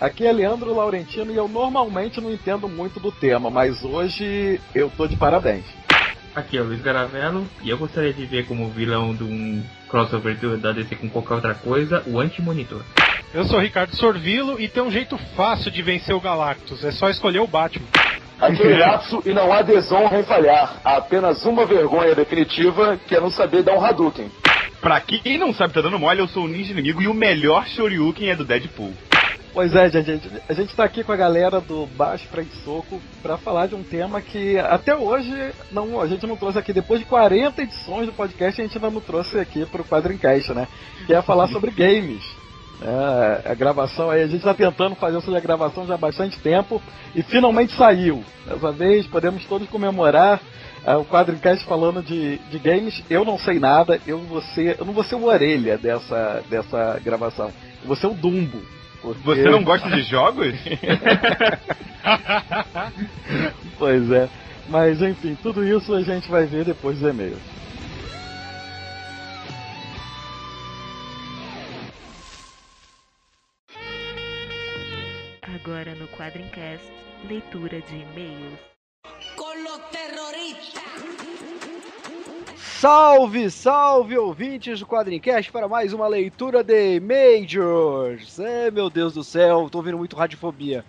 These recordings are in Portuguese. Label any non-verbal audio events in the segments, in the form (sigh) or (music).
Aqui é Leandro Laurentino e eu normalmente não entendo muito do tema, mas hoje eu tô de parabéns. Aqui é o Luiz Garavello e eu gostaria de ver como vilão de um crossover da DC com qualquer outra coisa, o Anti-Monitor. Eu sou o Ricardo Sorvilo e tem um jeito fácil de vencer o Galactus. É só escolher o Batman. Aqui é o Iratsu e não há desonra em falhar. Há apenas uma vergonha definitiva, que é não saber dar um Hadouken. Pra quem não sabe, tá dando mole, eu sou o ninja inimigo e o melhor Shoryuken é do Deadpool. Pois é, gente, a gente, a gente tá aqui com a galera do Baixo Frente Soco pra falar de um tema que até hoje não, a gente não trouxe aqui. Depois de 40 edições do podcast, a gente ainda não trouxe aqui pro Quadrincast, né? Que é falar sobre games. É, a gravação aí, a gente tá tentando fazer essa gravação já há bastante tempo e finalmente saiu. Dessa vez podemos todos comemorar é, o Quadrincast falando de, de games. Eu não sei nada, eu vou ser, eu não vou ser o orelha dessa, dessa gravação. Eu vou ser o Dumbo. Porque- Você não gosta de jogos? (laughs) Pois é. Mas enfim, tudo isso a gente vai ver depois dos e-mails. Agora no Quadrincast, leitura de e-mails. Salve, salve ouvintes do Quadrincast para mais uma leitura de Majors. É, meu Deus do céu, tô ouvindo muito radiofobia.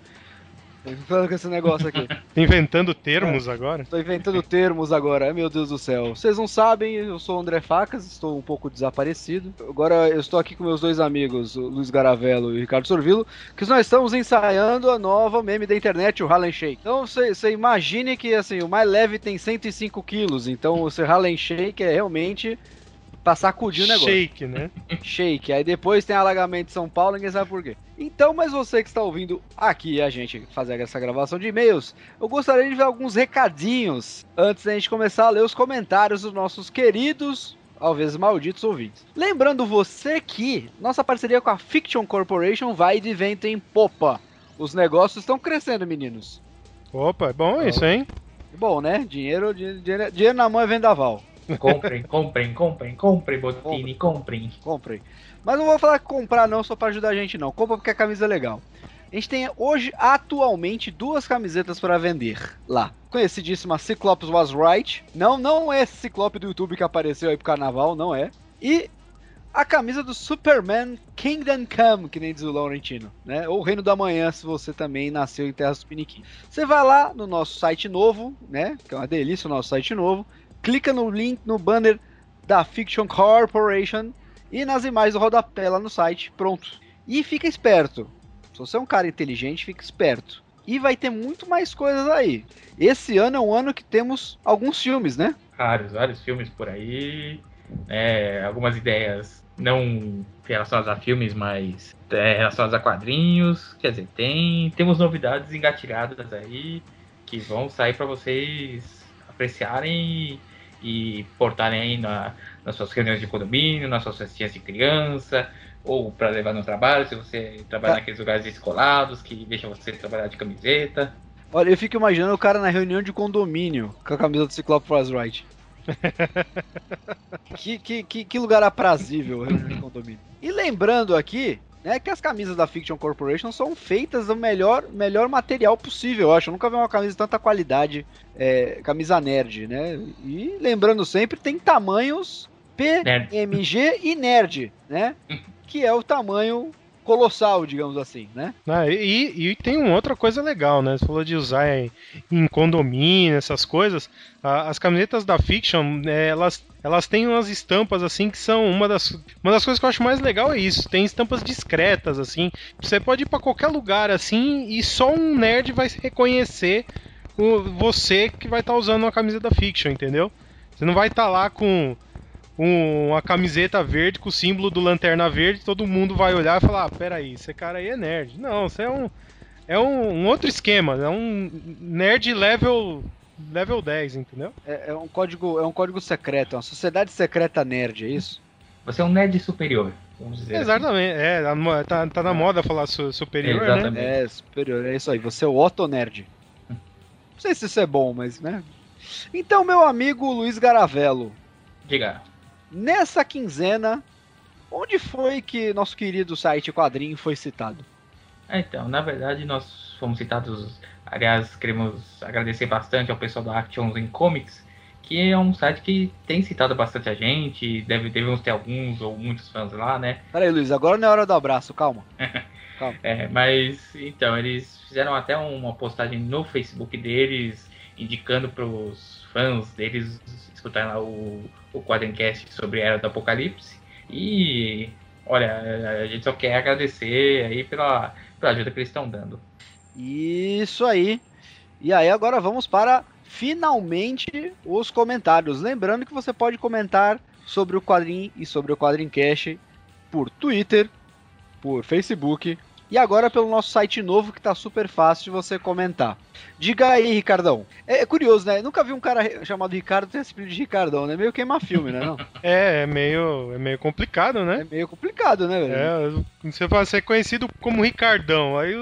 Tô Falando com esse negócio aqui. Inventando termos agora. Tô inventando termos agora, meu Deus do céu. Vocês não sabem, eu sou o André Facas, estou um pouco desaparecido. Agora eu estou aqui com meus dois amigos, o Luiz Garavello e o Ricardo Sorvilo, que nós estamos ensaiando a nova meme da internet, o Harlem Shake. Então você imagine que assim, o mais leve tem 105 quilos, então o seu Harlem Shake é realmente pra sacudir o negócio. Shake, né? (laughs) Shake. Aí depois tem alagamento de São Paulo, ninguém sabe por quê. Então, mas você que está ouvindo aqui a gente fazer essa gravação de e-mails, eu gostaria de ver alguns recadinhos antes da gente começar a ler os comentários dos nossos queridos, às vezes malditos ouvintes. Lembrando você que nossa parceria com a Fiction Corporation vai de vento em popa. Os negócios estão crescendo, meninos. Opa, é bom isso, hein? Bom, né? Dinheiro, dinheiro, dinheiro na mão é vendaval. Comprem, comprem, comprem, comprem, Botini, comprem. Comprem. Mas não vou falar que comprar não só pra ajudar a gente não. Compra porque a camisa é legal. A gente tem hoje atualmente duas camisetas para vender lá. Conhecidíssima Cyclops Was Right. Não, não é esse Ciclope do YouTube que apareceu aí pro carnaval, não é. E a camisa do Superman Kingdom Come, que nem diz o Laurentino, né? Ou Reino da Manhã, se você também nasceu em Terras do Piniquim. Você vai lá no nosso site novo, né? Que é uma delícia o nosso site novo. Clica no link no banner da Fiction Corporation e nas imagens do rodapé lá no site. Pronto. E fica esperto. Se você é um cara inteligente, fica esperto. E vai ter muito mais coisas aí. Esse ano é um ano que temos alguns filmes, né? Vários, vários filmes por aí. né, algumas ideias não relacionadas a filmes, mas é, relacionadas a quadrinhos. Quer dizer, tem temos novidades engatilhadas aí que vão sair para vocês apreciarem e, portarem aí na, nas suas reuniões de condomínio, nas suas festinhas de criança, ou para levar no trabalho, se você trabalha Tá. naqueles lugares descolados que deixam você trabalhar de camiseta. Olha, eu fico imaginando o cara na reunião de condomínio com a camisa do Ciclope Was Right. (laughs) que, que, que, que lugar aprazível, reunião de condomínio. E lembrando aqui, né, que as camisas da Fiction Corporation são feitas do melhor, melhor material possível, eu acho. Eu nunca vi uma camisa de tanta qualidade, é, camisa nerd, né? E lembrando sempre, tem tamanhos P, Nerd. MG e nerd, né? (laughs) Que é o tamanho colossal, digamos assim, né? Ah, e, e tem uma outra coisa legal, né? Você falou de usar em, em condomínio, essas coisas. A- as camisetas da Fiction, é, elas, elas têm umas estampas assim que são uma das, uma das coisas que eu acho mais legal é isso. Tem estampas discretas assim. Você pode ir pra qualquer lugar assim e só um nerd vai reconhecer o, você que vai estar usando uma camisa da Fiction, entendeu? Você não vai estar lá com um- uma camiseta verde com o símbolo do Lanterna Verde, todo mundo vai olhar e falar: ah, peraí, esse cara aí é nerd. Não, isso é um. É um, um outro esquema, é um nerd level, level 10, entendeu? É, é um código, é um código secreto, é uma sociedade secreta nerd, é isso? Você é um nerd superior, vamos dizer. assim. Exatamente, é, tá, tá, na moda falar su- superior, né? Exatamente. É, superior, é isso aí. Você é o Otto Nerd. (laughs) Não sei se isso é bom, mas, né? Então, meu amigo Luiz Garavello, Diga. Nessa quinzena, onde foi que nosso querido site quadrinho foi citado? É, Então, na verdade, nós fomos citados. Aliás, queremos agradecer bastante ao pessoal da Actions in Comics, que é um site que tem citado bastante a gente. Deve, devemos ter alguns ou muitos fãs lá, né? (laughs) Peraí, Luiz, agora não é hora do abraço, calma. (laughs) É, mas então, eles fizeram até uma postagem no Facebook deles, indicando para os fãs deles escutarem lá o, o Quadrencast sobre a Era do Apocalipse. E olha, a gente só quer agradecer aí pela, pela ajuda que eles estão dando. Isso aí. E aí agora vamos para finalmente os comentários. Lembrando que você pode comentar sobre o quadrinho e sobre o Quadrincast por Twitter, por Facebook e agora pelo nosso site novo que tá super fácil de você comentar. Diga aí, Ricardão. É, é curioso, né? Nunca vi um cara chamado Ricardo ter esse apelido de Ricardão, né? Meio queima filme, né? Não? É, é meio, é meio complicado, né? É meio complicado, né, velho? É, você vai ser conhecido como Ricardão, aí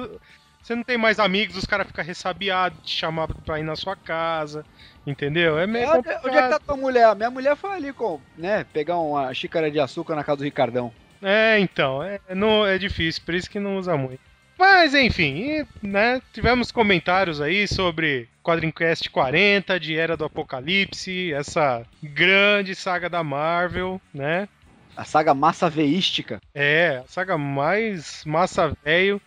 você não tem mais amigos, os caras ficam ressabiados, te chamar pra ir na sua casa, entendeu? É meio É, onde é que tá tua mulher? Minha mulher foi ali com, né, pegar uma xícara de açúcar na casa do Ricardão. É, então, é, não, é difícil, por isso que não usa muito. Mas enfim, né, tivemos comentários aí sobre Quadrincast 40, de Era do Apocalipse, essa grande saga da Marvel, né? A saga massa veística. É, a saga mais massa que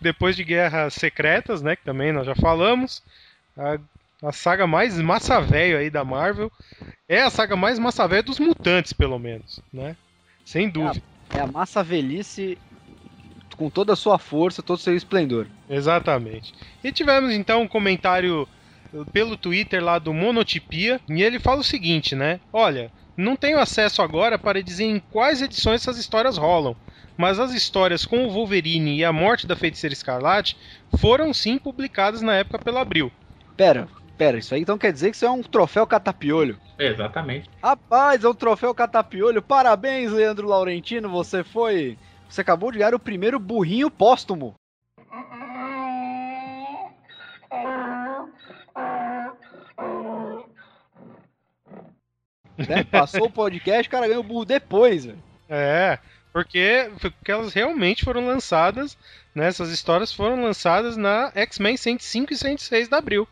depois de Guerras Secretas, né, que também nós já falamos, a, a saga mais massa velho aí da Marvel, é a saga mais massa velho dos mutantes, pelo menos, né? Sem dúvida. É a massa velhice com toda a sua força, todo o seu esplendor. Exatamente. E tivemos então um comentário uh, pelo Twitter lá do Monotipia, e ele fala o seguinte, né? Olha, não tenho acesso agora para dizer em quais edições essas histórias rolam, mas as histórias com o Wolverine e a morte da Feiticeira Escarlate foram sim publicadas na época pela Abril. Pera, pera, isso aí então quer dizer que isso é um troféu catapiolho. Exatamente. Rapaz, é um troféu catapiolho. Parabéns, Leandro Laurentino, você foi... Você acabou de ganhar o primeiro burrinho póstumo. Né? Passou o podcast, o cara ganhou o burro depois, velho. É, porque, porque elas realmente foram lançadas, né? Essas histórias foram lançadas na X-Men 105 e 106 da Abril.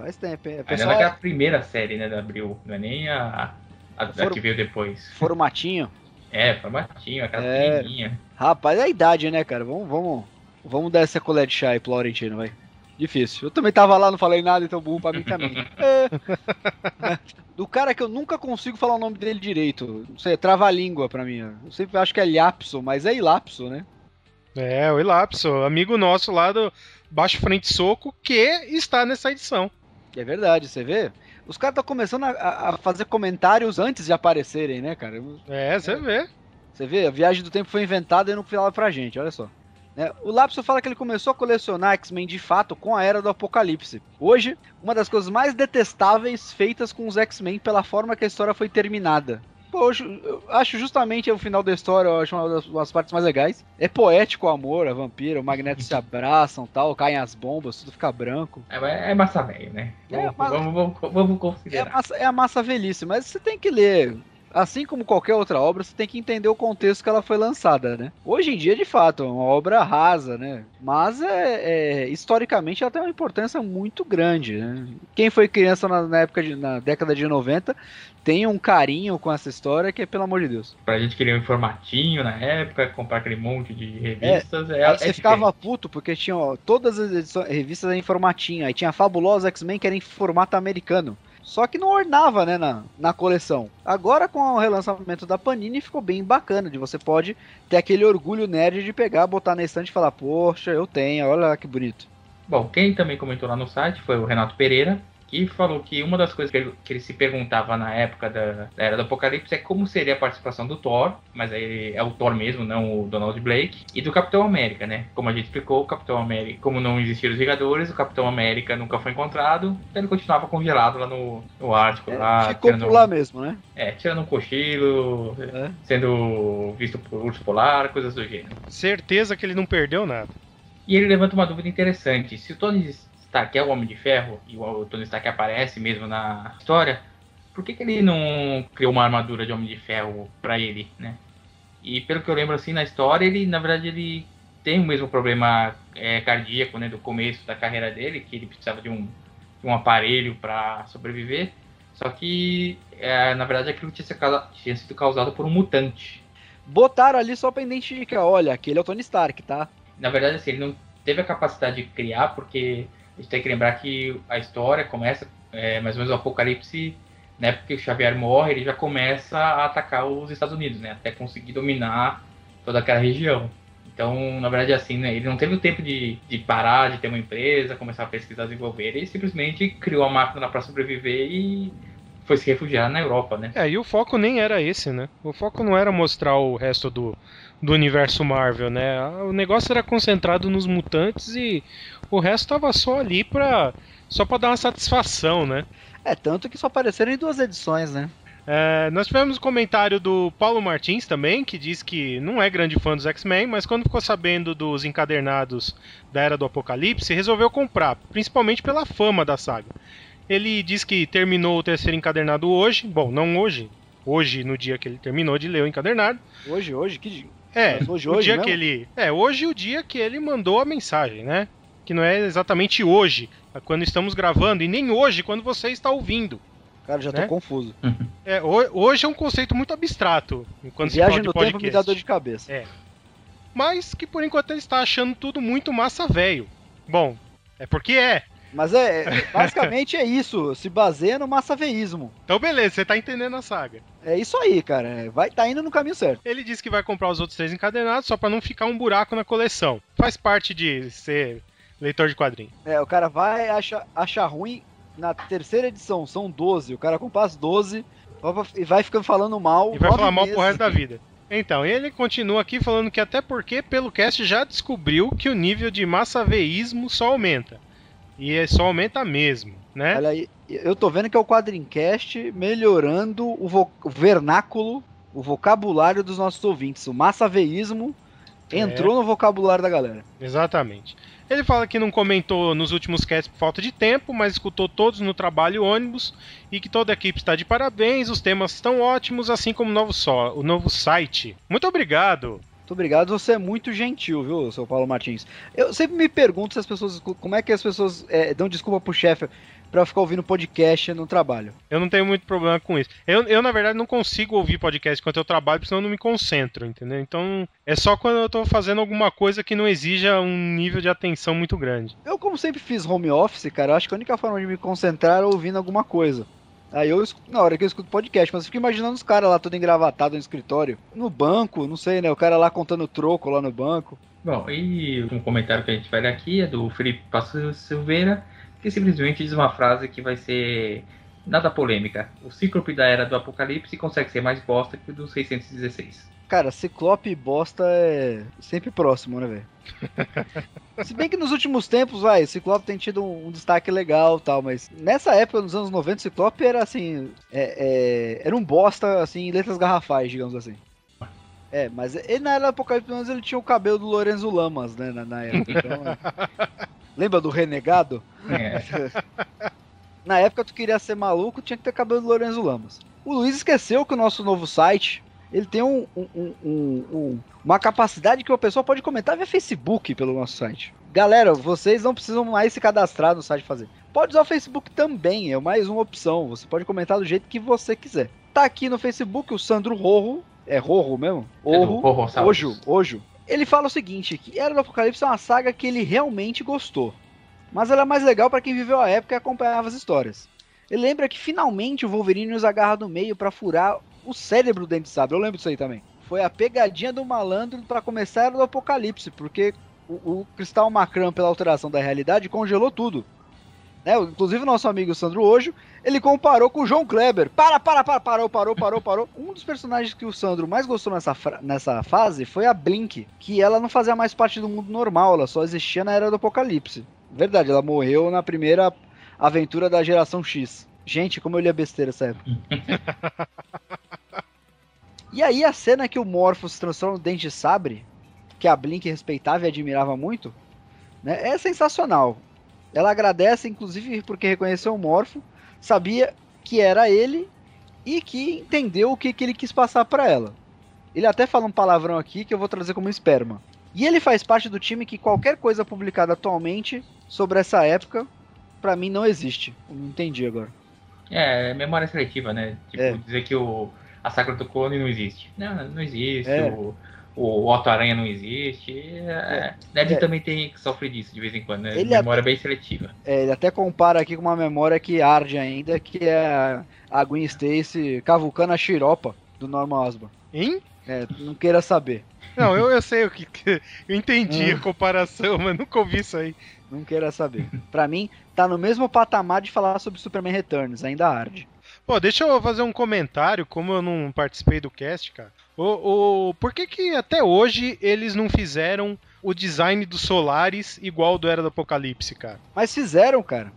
Faz tempo, hein? Ainda Pessoal, naquela primeira série, né, da Abril, não é nem a, a, a que veio depois. formatinho. É, formatinho, aquela É. pequenininha. Rapaz, é a idade, né, cara? Vamos, vamos, vamos dar essa colher de chá aí pro Laurentino, vai. Difícil. Eu também tava lá, não falei nada, então burro pra mim também. (laughs) É. Do cara que eu nunca consigo falar o nome dele direito. Não sei, trava a língua pra mim. Eu sempre acho que é Liapso, mas é Ilapso, né? É, o Elapso, amigo nosso lá do Baixo Frente Soco, que está nessa edição. É verdade, você vê? Os caras estão começando a, a- fazer comentários antes de aparecerem, né, cara? É, você vê. Você vê, a viagem do tempo foi inventada e não falava pra gente, olha só. Né, o Lapso fala que ele começou a colecionar X-Men de fato com a Era do Apocalipse. Hoje, uma das coisas mais detestáveis feitas com os X-Men pela forma que a história foi terminada. Pô, eu acho- justamente o final da história, eu acho uma das, uma das partes mais legais. É poético o amor, a vampira, o Magneto se abraçam tal, caem as bombas, tudo fica branco. É, é massa velho, né? É, Vamos, mas- vamos, vamos, vamos É a, considerar. massa, é a massa velhice, mas você tem que ler. Assim como qualquer outra obra, você tem que entender o contexto que ela foi lançada, né? Hoje em dia, de fato, é uma obra rasa, né? Mas é, é- historicamente ela tem uma importância muito grande, né? Quem foi criança na, na época de, na década de 90 tem um carinho com essa história que é pelo amor de Deus. Pra gente querer um formatinho na época, comprar aquele monte de revistas. É, Aí é você ficava puto porque tinha ó, todas as edições, revistas em formatinho. Aí tinha a Fabulosa X-Men que era em formato americano. Só que não ornava, né, na, na coleção. Agora, com o relançamento da Panini, ficou bem bacana. De você pode ter aquele orgulho nerd de pegar, botar na estante e falar, poxa, eu tenho, olha lá que bonito. Bom, quem também comentou lá no site foi o Renato Pereira, que falou que uma das coisas que ele, que ele se perguntava na época da, da, Era do Apocalipse é como seria a participação do Thor, mas aí é o Thor mesmo, não o Donald Blake, e do Capitão América, né? Como a gente explicou, o Capitão América, como não existiram os Vingadores, o Capitão América nunca foi encontrado, então ele continuava congelado lá no, no Ártico. É, lá, ficou por lá mesmo, né? É, tirando um cochilo, É. sendo visto por urso polar, coisas do gênero. Certeza que ele não perdeu nada. E ele levanta uma dúvida interessante. Se o Tony Stark é o Homem de Ferro, e o Tony Stark aparece mesmo na história, por que, que ele não criou uma armadura de Homem de Ferro pra ele, né? E pelo que eu lembro assim na história, ele na verdade ele tem o mesmo problema é, cardíaco, né, do começo da carreira dele, que ele precisava de um, de um aparelho para sobreviver. Só que é, na verdade aquilo tinha, sido causa- tinha sido causado por um mutante. Botaram ali só pra identificar, olha, aquele é o Tony Stark, tá? na verdade, assim, ele não teve a capacidade de criar, porque a gente tem que lembrar que a história começa é, mais ou menos o apocalipse, né? Porque o Xavier morre, ele já começa a atacar os Estados Unidos, né? Até conseguir dominar toda aquela região. Então, na verdade, assim, né? Ele não teve o tempo de, de parar, de ter uma empresa, começar a pesquisar, desenvolver. Ele simplesmente criou a máquina para sobreviver e foi se refugiar na Europa, né? É, e o foco nem era esse, né? O foco não era mostrar o resto do, do universo Marvel, né? O negócio era concentrado nos mutantes e o resto tava só ali pra. só pra dar uma satisfação, né? É, tanto que só apareceram em duas edições, né? É, nós tivemos um comentário do Paulo Martins também, que diz que não é grande fã dos X-Men, mas quando ficou sabendo dos encadernados da Era do Apocalipse, resolveu comprar, principalmente pela fama da saga. Ele diz que terminou o terceiro encadernado hoje, bom, não hoje, hoje no dia que ele terminou de ler o encadernado. Hoje, hoje, que dia? É, hoje, o hoje dia mesmo? que ele, é, hoje o dia que ele mandou a mensagem, né? Que não é exatamente hoje, é quando estamos gravando e nem hoje quando você está ouvindo. Cara, já tô Né? confuso. É, ho- hoje é um conceito muito abstrato quando se fala Viagem no podcast. tempo me dá dor de cabeça. É. Mas que por enquanto ele está achando tudo muito massa velho. Bom, é porque é. Mas é, é- basicamente é isso, se baseia no massaveísmo. Então beleza, você tá entendendo a saga. É isso aí, cara. é, Vai tá indo no caminho certo. Ele disse que vai comprar os outros três encadernados só pra não ficar um buraco na coleção. Faz parte de ser leitor de quadrinho. É, o cara vai achar acha ruim na terceira edição, são 12. O cara compra as 12 e vai ficando falando mal. E vai falar mal meses. pro resto da vida. Então, ele continua aqui falando que até porque pelo cast já descobriu que o nível de massaveísmo só aumenta. E é só aumenta mesmo, né? Olha aí, eu tô vendo que é o Quadrincast melhorando o, o vernáculo, o vocabulário dos nossos ouvintes. O massaveísmo entrou no vocabulário da galera. Exatamente. Ele fala que não comentou nos últimos casts por falta de tempo, mas escutou todos no trabalho ônibus e que toda a equipe está de parabéns, os temas estão ótimos, assim como o novo, só, o novo site. Muito obrigado! Muito obrigado, você é muito gentil, viu, seu Paulo Martins. Eu sempre me pergunto se as pessoas. Como é que as pessoas é, dão desculpa pro chefe pra ficar ouvindo podcast no trabalho. Eu não tenho muito problema com isso. Eu, eu, na verdade, não consigo ouvir podcast enquanto eu trabalho, porque senão eu não me concentro, entendeu? Então, é só quando eu tô fazendo alguma coisa que não exija um nível de atenção muito grande. Eu, como sempre fiz home office, cara, eu acho que a única forma de me concentrar é ouvindo alguma coisa. Aí eu escuto, na hora que eu escuto podcast, mas eu fico imaginando os caras lá todo engravatado no escritório, no banco, não sei, né? O cara lá contando troco lá no banco. Bom, e um comentário que a gente vai ler aqui é do Felipe Passos Silveira, que simplesmente diz uma frase que vai ser nada polêmica. O Cíclope da Era do Apocalipse consegue ser mais bosta que o do 616. Cara, Ciclope e bosta é sempre próximo, né, velho? (laughs) Se bem que nos últimos tempos, vai, Ciclope tem tido um, um destaque legal e tal, mas nessa época, nos anos 90, Ciclope era assim. é- é- era um bosta, assim, em letras garrafais, digamos assim. É, mas ele na era do Apocalipse, pelo menos ele tinha o cabelo do Lorenzo Lamas, né, na, na época. Então, é. (laughs) Lembra do Renegado? É. (laughs) Na época tu queria ser maluco, tinha que ter cabelo do Lorenzo Lamas. O Luiz esqueceu que o nosso novo site, ele tem um, um- um- um- um- uma capacidade que o pessoal pode comentar via Facebook pelo nosso site. Galera, vocês não precisam mais se cadastrar no site fazer. Pode usar o Facebook também, é mais uma opção. Você pode comentar do jeito que você quiser. Tá aqui no Facebook o Sandro Rorro, é Rorro mesmo? É Orro, Rorrossaurus. Ojo, Ojo. Ele fala o seguinte, que Era do Apocalipse é uma saga que ele realmente gostou. Mas ela é mais legal para quem viveu a época e acompanhava as histórias. Ele lembra que finalmente o Wolverine os agarra no meio para furar o cérebro do Dente de Sabre. Eu lembro disso aí também. Foi a pegadinha do malandro para começar a Era do Apocalipse, porque o, o Cristal Macrã, pela alteração da realidade, congelou tudo. né? Inclusive o nosso amigo Sandro Ojo, ele comparou com o João Kleber. Para, para, para, parou, parou, parou, parou. (laughs) Um dos personagens que o Sandro mais gostou nessa, nessa fase foi a Blink, que ela não fazia mais parte do mundo normal, ela só existia na era do Apocalipse. Verdade, ela morreu na primeira aventura da geração X. Gente, como eu lia besteira essa época. (laughs) e aí a cena que o Morpho se transforma no Dente de Sabre, que a Blink respeitava e admirava muito, né, é sensacional. Ela agradece, inclusive, porque reconheceu o Morpho, sabia que era ele e que entendeu o que, que ele quis passar para ela. Ele até fala um palavrão aqui que eu vou trazer como esperma. E ele faz parte do time que qualquer coisa publicada atualmente sobre essa época, para mim não existe. Não entendi agora. É, memória seletiva, né? Tipo, É. dizer que o, a Sacra do Clone não existe. Não, não existe. É. O, o Otto-Aranha não existe. É, Ned É. também tem que sofrer disso de vez em quando, né? Ele memória bem seletiva. É, ele até compara aqui com uma memória que arde ainda, que é a- a Gwen Stacy cavucando a xiropa do Norman Osborn. Hein? É, não queira saber. Não, eu, eu sei o que. que- Eu entendi Hum. a comparação, mas nunca ouvi isso aí. Não queira saber. Pra mim, tá no mesmo patamar de falar sobre Superman Returns, ainda arde. Pô, deixa eu fazer um comentário, como eu não participei do cast, cara. O, o, por que que até hoje eles não fizeram o design dos Solares igual ao do Era do Apocalipse, cara? Mas fizeram, cara.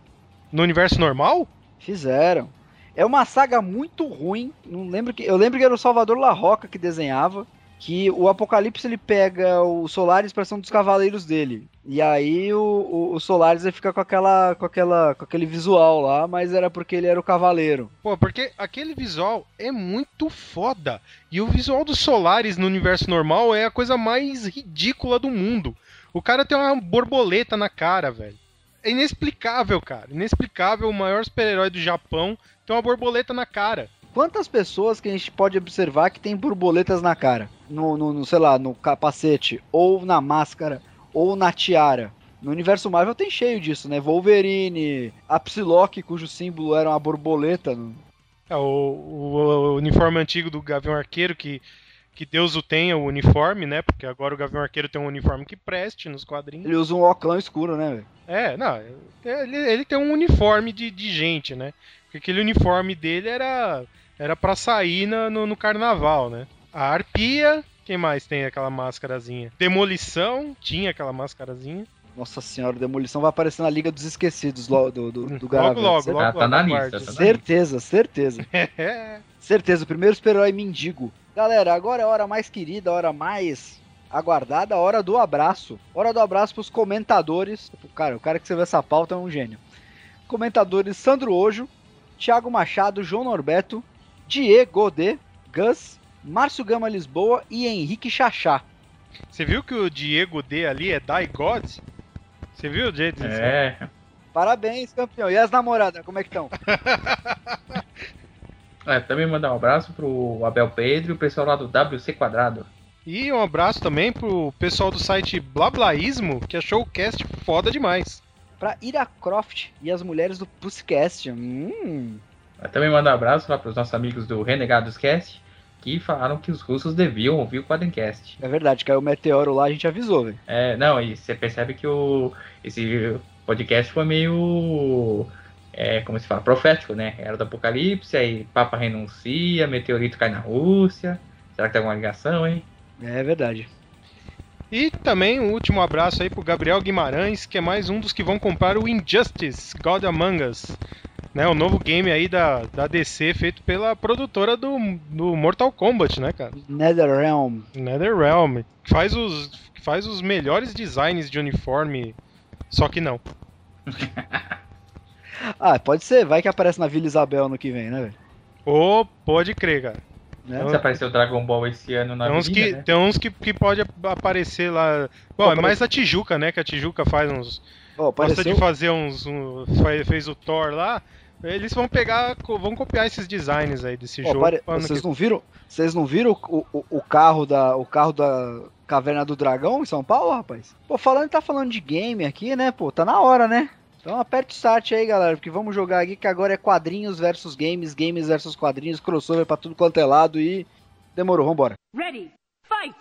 No universo normal? Fizeram. É uma saga muito ruim. Não lembro que, eu lembro que era o Salvador La Roca que desenhava. Que o Apocalipse ele pega o Solaris para ser um dos cavaleiros dele. E aí o, o, o Solaris ele fica com aquela, com aquela, com aquele visual lá, mas era porque ele era o cavaleiro. Pô, porque aquele visual é muito foda. E o visual dos Solares no universo normal é a coisa mais ridícula do mundo. O cara tem uma borboleta na cara, velho. É inexplicável, cara. Inexplicável. O maior super-herói do Japão tem uma borboleta na cara. Quantas pessoas que a gente pode observar que tem borboletas na cara? No, no, no, sei lá, no capacete, ou na máscara, ou na tiara. No universo Marvel tem cheio disso, né? Wolverine, a Psylocke, cujo símbolo era uma borboleta. no- É, o, o- o uniforme antigo do Gavião Arqueiro, que, que Deus o tenha, o uniforme, né? Porque agora o Gavião Arqueiro tem um uniforme que preste nos quadrinhos. Ele usa um óculos escuro, né? É, não, ele, ele tem um uniforme de, de gente, né? Porque aquele uniforme dele era, era pra sair na- no, no carnaval, né? A Arpia, quem mais tem aquela máscarazinha? Demolição, tinha aquela máscarazinha. Nossa senhora, Demolição vai aparecer na Liga dos Esquecidos do, do, do Logo, logo, logo. Tá, tá na lista. Tá na lista. Certeza, certeza. (laughs) É. Certeza, o primeiro super-herói mendigo. Galera, agora é a hora mais querida, a hora mais aguardada, a hora do abraço. Hora do abraço pros comentadores. Cara, o cara que você vê essa pauta é um gênio. Comentadores Sandro Ojo, Thiago Machado, João Norberto, Diego D, Gus, Márcio Gama Lisboa e Henrique Chachá. Você viu que o Diego D ali é Die God? Você viu o jeito disso? É. Parabéns, campeão. E as namoradas, como é que estão? (laughs) É, também mandar um abraço pro Abel Pedro e o pessoal lá do WC Quadrado. E um abraço também pro pessoal do site Blablaísmo, que achou o cast foda demais. Pra Ira Croft e as mulheres do Pussycast. Hum. Eu também mandar um abraço lá pros nossos amigos do Renegados Cast, que falaram que os russos deviam ouvir o Quadrencast. É verdade, caiu o meteoro lá, a gente avisou, velho. É, não, e você percebe que o, esse podcast foi meio. É, como se fala? Profético, né? Era do Apocalipse, aí Papa renuncia, meteorito cai na Rússia. Será que tem alguma ligação, hein? É verdade. E também um último abraço aí pro Gabriel Guimarães, que é mais um dos que vão comprar o Injustice God Among Us. Né, o novo game aí da, da DC feito pela produtora do, do Mortal Kombat, né, cara? Netherrealm. NetherRealm. Faz os, faz os melhores designs de uniforme, só que não. (laughs) Ah, pode ser, vai que aparece na Vila Isabel no que vem, né, velho? Ô, pode crer, cara. Né? Se apareceu o Dragon Ball esse ano na Tem uns, avenida, que, né? tem uns que, que pode ap- aparecer lá. Bom, é mais a Tijuca, né? Que a Tijuca faz uns. Gosta apareceu, de fazer uns. Um, fez o Thor lá. Eles vão pegar. Vão copiar esses designs aí desse ó, jogo. pare- vocês que- não viram? Vocês não viram o, o, o carro da o carro da Caverna do Dragão em São Paulo, rapaz? Pô, falando tá falando de game aqui, né? Pô, tá na hora, né? Então aperte o start aí, galera, porque vamos jogar aqui que agora é quadrinhos versus games, games versus quadrinhos, crossover pra tudo quanto é lado e demorou, vambora. Ready, fight!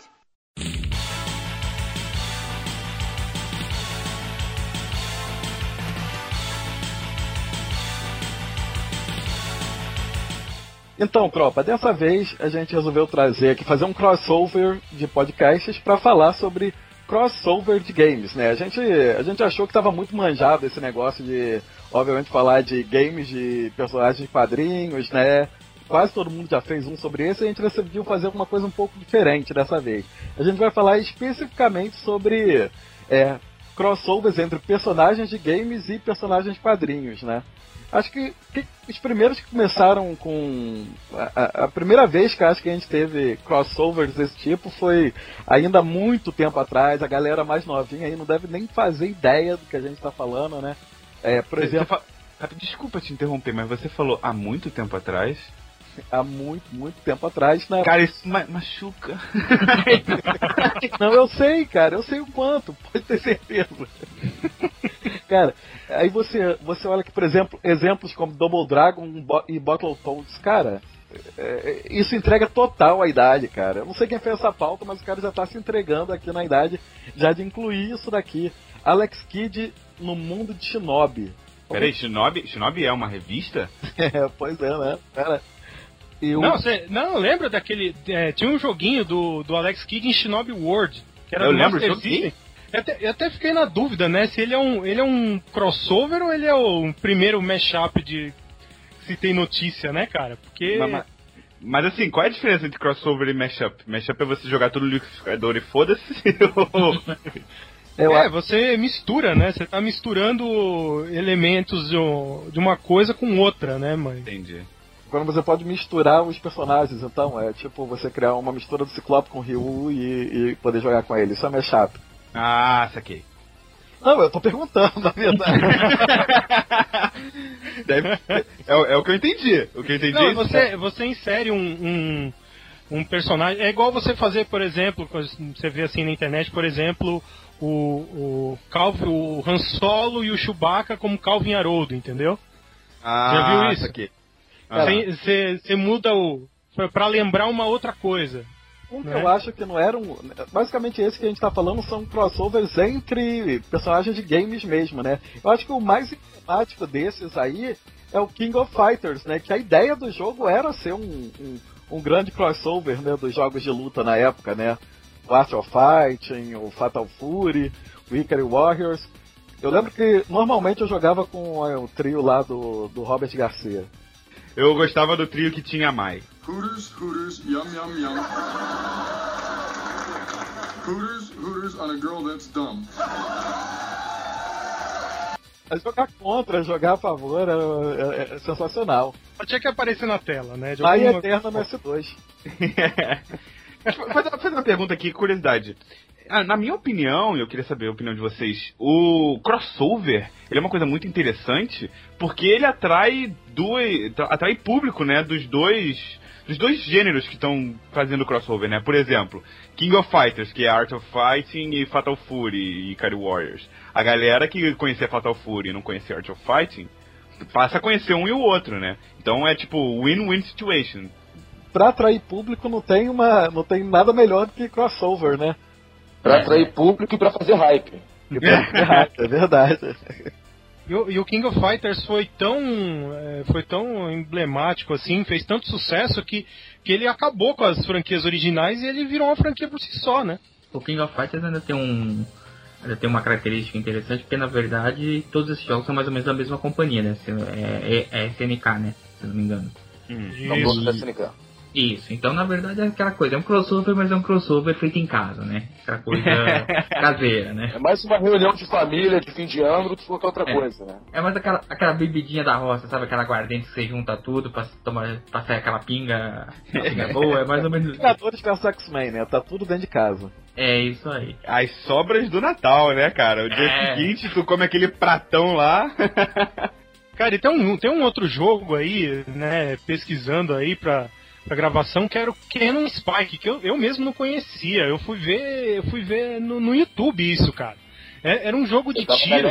Então, tropa, dessa vez a gente resolveu trazer aqui, fazer um crossover de podcasts para falar sobre crossover de games, né? A gente, a gente achou que estava muito manjado esse negócio de, obviamente, falar de games de personagens de quadrinhos, né? Quase todo mundo já fez um sobre esse e a gente decidiu fazer uma coisa um pouco diferente dessa vez. A gente vai falar especificamente sobre é, crossovers entre personagens de games e personagens de quadrinhos, né? Acho que, que os primeiros que começaram com. A, a, primeira vez que acho que a gente teve crossovers desse tipo foi ainda muito tempo atrás. A galera mais novinha aí não deve nem fazer ideia do que a gente está falando, né? É, por Você exemplo. fa- Desculpa te interromper, mas você falou há muito tempo atrás. Há muito, muito tempo atrás, né? Cara, isso ma- machuca. (laughs) Não, eu sei, cara, eu sei o quanto, pode ter certeza. (laughs) cara, aí você, você olha que, por exemplo, exemplos como Double Dragon e Battletoads, cara, é, é, isso entrega total a idade, cara. Eu não sei quem fez essa pauta, mas o cara já tá se entregando aqui na idade já de incluir isso daqui. Alex Kidd no mundo de Shinobi. Peraí, Shinobi, Shinobi é uma revista? (laughs) É, pois é, né? Cara, eu... Não, você não lembra daquele. é, tinha um joguinho do, do Alex Kidd em Shinobi World. Que era Eu lembro, joguei. Eu até, eu até fiquei na dúvida, né? Se ele é um, ele é um crossover ou ele é o primeiro mashup de. que Se tem notícia, né, cara? Porque. Mas, mas- mas assim, qual é a diferença entre crossover e mashup? Mashup é você jogar tudo no liquidificador e foda-se. (laughs) é, você mistura, né? Você tá misturando elementos de, de uma coisa com outra, né, mãe? Entendi. Quando você pode misturar os personagens, então, é tipo você criar uma mistura do Ciclope com o Ryu e, e poder jogar com ele. Isso é mashup. Ah, saquei. Não, eu tô perguntando, (laughs) na verdade. Deve- é, o- é o que eu entendi. O que eu entendi é Não, isso. você, você insere um, um, um personagem. É igual você fazer, por exemplo, você vê assim na internet, por exemplo, o, o, Calvin, o Han Solo e o Chewbacca como Calvin Haroldo, entendeu? Ah, Já viu isso? saquei. Ah. Você, você, muda o. pra- pra lembrar uma outra coisa. Um que né? eu acho que não era um. Basicamente, esse que a gente tá falando são crossovers entre personagens de games mesmo, né? Eu acho que o mais emblemático desses aí é o King of Fighters, né? Que a ideia do jogo era ser um, um, um grande crossover né, dos jogos de luta na época, né? O Art of Fighting, o Fatal Fury, o Ikari Warriors. Eu lembro que normalmente eu jogava com é, o trio lá do, do Robert Garcia. Eu gostava do trio que tinha Mai. Hooters, Hooters, yum, yum, yum. Hooters, Hooters on a girl that's dumb. Mas jogar contra, jogar a favor é, é- é sensacional. Só tinha que aparecer na tela, né? Aí alguma- Eterna no S2. Faz fazer uma pergunta aqui, curiosidade. Ah, Na minha opinião, e eu queria saber a opinião de vocês, o crossover ele é uma coisa muito interessante porque ele atrai duas, atrai público, né, dos dois dos dois gêneros que estão fazendo crossover, né? Por exemplo, King of Fighters, que é Art of Fighting e Fatal Fury e Ikari Warriors. A galera que conhecia Fatal Fury e não conhecia Art of Fighting passa a conhecer um e o outro, né? Então é tipo win-win situation. Pra atrair público não tem, uma, não tem nada melhor do que crossover, né? Pra atrair público e pra fazer hype. E pra fazer hype, é verdade. E o, e o King of Fighters foi tão, é, foi tão emblemático assim, fez tanto sucesso que, que ele acabou com as franquias originais e ele virou uma franquia por si só, né? O King of Fighters ainda tem um. Ainda tem uma característica interessante, porque na verdade todos esses jogos são mais ou menos da mesma companhia, né? É, é, é SNK, né? Se eu não me engano. Da SNK. Isso, então na verdade é aquela coisa, é um crossover, mas é um crossover feito em casa, né? Aquela coisa (laughs) caseira, né? É mais uma reunião de família de fim de ano do que qualquer outra É. coisa, né? É mais aquela, aquela bebidinha da roça, sabe? Aquela aguardente que você junta tudo pra, tomar, pra sair aquela pinga, pinga (laughs) boa, é mais ou menos. Jogadores versus X-Men, né? Tá tudo dentro de casa. É isso aí. As sobras do Natal, né, cara? O dia É. seguinte tu come aquele pratão lá. (laughs) Cara, e tem um, tem um outro jogo aí, né, pesquisando aí pra, pra gravação, que era o Canon Spike, que eu, eu mesmo não conhecia. Eu fui ver, eu fui ver no, no YouTube isso, cara. É- era um jogo de tiro.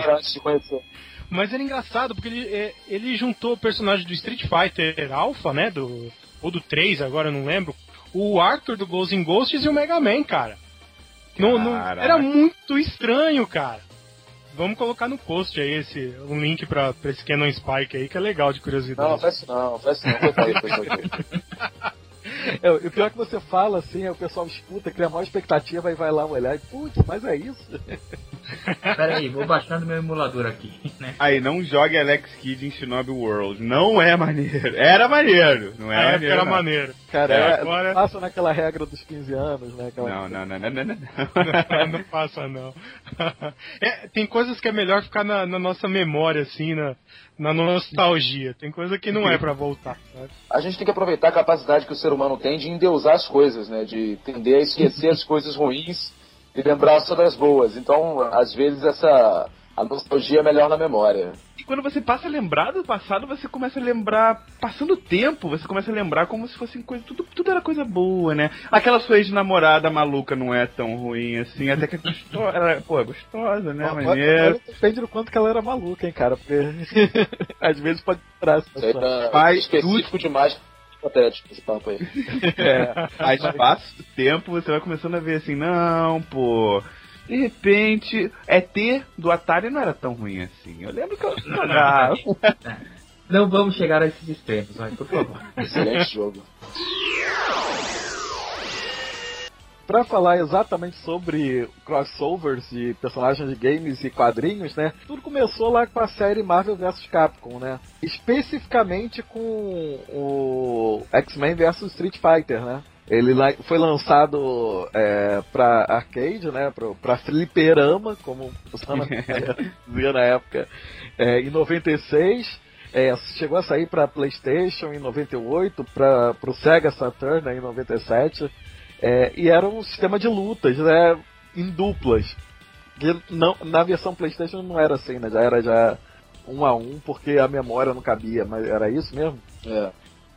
Mas era engraçado, porque ele, é, ele juntou o personagem do Street Fighter Alpha, né? Do, ou do 3, agora eu não lembro. O Arthur do Ghosts in Ghosts e o Mega Man, cara. Não, era muito estranho, cara. Vamos colocar no post aí esse, um link pra, pra esse Canon Spike aí, que é legal de curiosidade. Não, isso não, isso não. Pessoal (laughs) aqui. É, o pior é que você fala assim, aí o pessoal escuta, cria a maior expectativa e vai lá olhar e, putz, mas é isso? (laughs) Pera aí, vou baixar no meu emulador aqui, né? Aí, não jogue Alex Kidd em Shinobi World. Não é maneiro. Era maneiro. Não Na era época maneiro. era não. maneiro. Cara, É, é, agora- passa naquela regra dos 15 anos, né? Aquela... Não, não, não, não, não, não. não, (laughs) não passa não. (laughs) É, tem coisas que é melhor ficar na, na nossa memória, assim, na, na nostalgia. Tem coisa que não é pra voltar, sabe? A gente tem que aproveitar a capacidade que o ser humano tem de endeusar as coisas, né? De tender a esquecer as coisas ruins e lembrar só das boas. Então, às vezes, essa a nostalgia é melhor na memória. E quando você passa a lembrar do passado, você começa a lembrar, passando o tempo, você começa a lembrar como se fosse coisa, tudo, tudo era coisa boa, né? Aquela sua ex-namorada maluca não é tão ruim assim, até que é gostosa, ela, pô, é gostosa, né? Maneiro. olha, Depende do quanto que ela era maluca, hein, cara? Porque (laughs) às vezes pode aí situação. tá Faz específico demais hipotético esse papo aí. (laughs) É. Aí passa o tempo, você vai começando a ver assim, não, pô. De repente, ET do Atari não era tão ruim assim. Eu lembro que eu jogava. Não vamos chegar a esses extremos, vai, por favor. Excelente jogo. Pra falar exatamente sobre crossovers de personagens de games e quadrinhos, né? Tudo começou lá com a série Marvel vs Capcom, né? Especificamente com o X-Men vs Street Fighter, né? Ele foi lançado é, pra arcade, né? Pra, pra fliperama, como o Sana dizia na época, é, em 96. É, chegou a sair para PlayStation em 98, para o Sega Saturn né, em 97. É, e era um sistema de lutas, né? Em duplas. Que não, na versão PlayStation não era assim, né? Já era já um a um, porque a memória não cabia, mas era isso mesmo? É,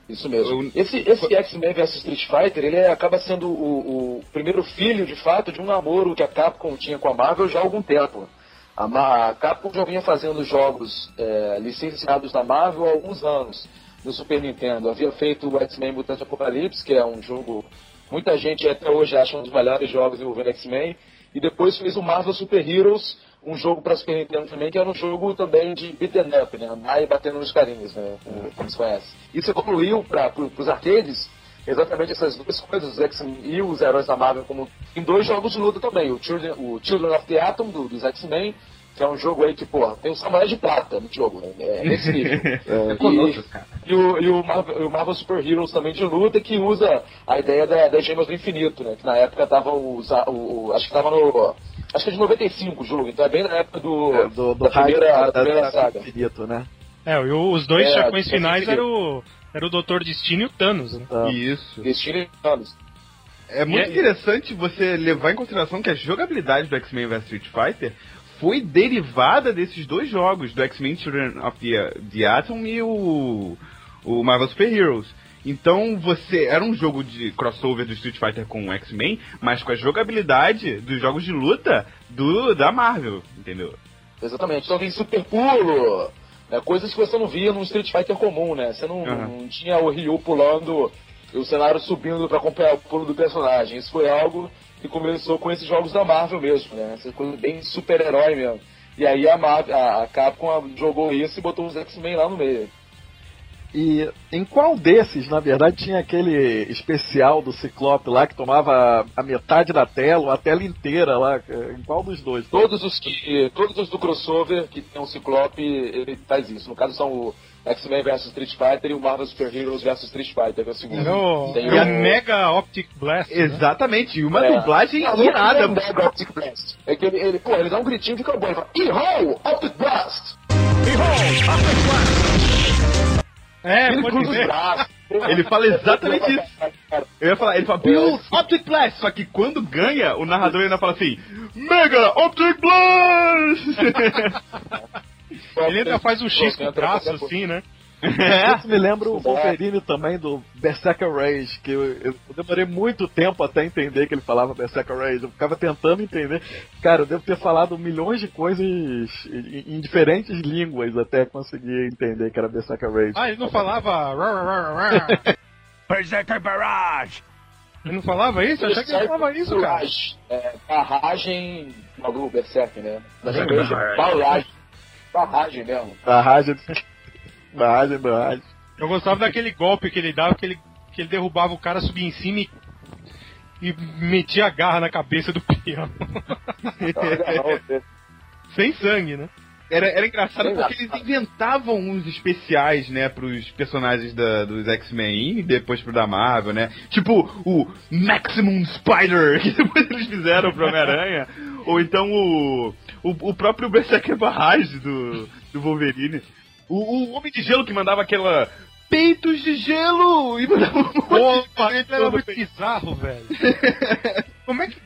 isso mesmo. Esse, esse X-Men vs Street Fighter, ele é- acaba sendo o, o primeiro filho, de fato, de um namoro que a Capcom tinha com a Marvel já há algum tempo. A, Ma- a Capcom já vinha fazendo jogos é, licenciados da Marvel há alguns anos no Super Nintendo. Havia feito o X-Men Mutante Apocalipse, que é um jogo muita gente até hoje acha um dos melhores jogos envolvendo X-Men. E depois fez o Marvel Super Heroes, um jogo para Super Nintendo também, que era um jogo também de beat'em up, né? Andar e batendo nos carinhos, né? Como, se conhece. Isso evoluiu para os arcades, exatamente essas duas coisas, os X-Men e os heróis da Marvel, como em dois jogos de luta também. O Children, o Children of the Atom, do, dos X-Men, que é um jogo aí que, pô, tem o Samurai de Prata no jogo, né? É nesse (laughs) nível. É Colossus, cara. E o, e o, Marvel, o Marvel Super Heroes também de luta que usa a ideia da, das gemas do infinito, né? Que na época tava o, o- acho que tava no. Acho que é de 95 o jogo, então é bem na época do, É, do, do da primeira, hype da primeira da- saga. infinito, né? É, e o- os dois É, chapões é finais eram o, era o Doutor Destino e o Thanos, né? Ah. Isso. Destino e Thanos. É muito E- interessante você levar em consideração que a jogabilidade do X-Men vs Street Fighter foi derivada desses dois jogos, do X-Men Children of the, the Atom e o, o Marvel Super Heroes. Então você era um jogo de crossover do Street Fighter com o X-Men, mas com a jogabilidade dos jogos de luta do da Marvel, entendeu? Exatamente. Então tem super pulo, né, coisas que você não via num Street Fighter comum, né? Você não, Uhum. não tinha o Ryu pulando e o cenário subindo para acompanhar o pulo do personagem. Isso foi algo que começou com esses jogos da Marvel mesmo, né? Essa coisa bem super-herói mesmo. E aí a, Marvel, a, Capcom jogou isso e botou os X-Men lá no meio. E em qual desses, na verdade, tinha aquele especial do Ciclope lá que tomava a metade da tela, ou a tela inteira lá? Em qual dos dois? Todos os que. Todos os do crossover que tem o Ciclope, ele faz isso. No caso são o X-Men vs Street Fighter e o Marvel Super Heroes vs Street Fighter, que é o segundo. Tem era o- o Mega Optic Blast. né? Exatamente, e uma É. dublagem é irada. um Mega Optic Blast. É que ele, ele, pô, ele dá um gritinho de cowboy. Ele fala, Ihou! Optic Blast! É, ele pode cruza os ver. braços. Ele fala exatamente isso. Eu ia falar, ele fala, Bill Optic Blast! Só que quando ganha, o narrador ainda fala assim, Mega Optic Blast! (laughs) Ele ainda faz um X com o braço, assim, né? Isso me lembra o (laughs) Wolverine também do Berserker Rage, que eu, eu demorei muito tempo até entender que ele falava Berserker Rage. Eu ficava tentando entender. Cara, eu devo ter falado milhões de coisas em, em diferentes línguas até conseguir entender que era Berserker Rage. Ah, ele não falava. (laughs) Berserker Barrage! Ele não falava isso? Eu achei que ele falava isso, cara. É, barragem Malu, Berserk, né? Berserk Barragem. Barragem. Mesmo. Barragem. (laughs) Barragem, barragem. Eu gostava daquele golpe que ele dava, que ele, que ele derrubava o cara, subia em cima e, e metia a garra na cabeça do peão. (laughs) Sem sangue, né? Era, era engraçado porque eles inventavam uns especiais, né, pros personagens da, dos X-Men e depois pro da Marvel, né? Tipo o Maximum Spider, (laughs) que depois eles fizeram pro Homem-Aranha. Ou então o, o, o próprio (laughs) Berserker Barrage do, do Wolverine. O, o Homem de Gelo que mandava aquela peitos de gelo e mandava um monte de Opa, aquilo era muito peito. bizarro, velho. Como é que.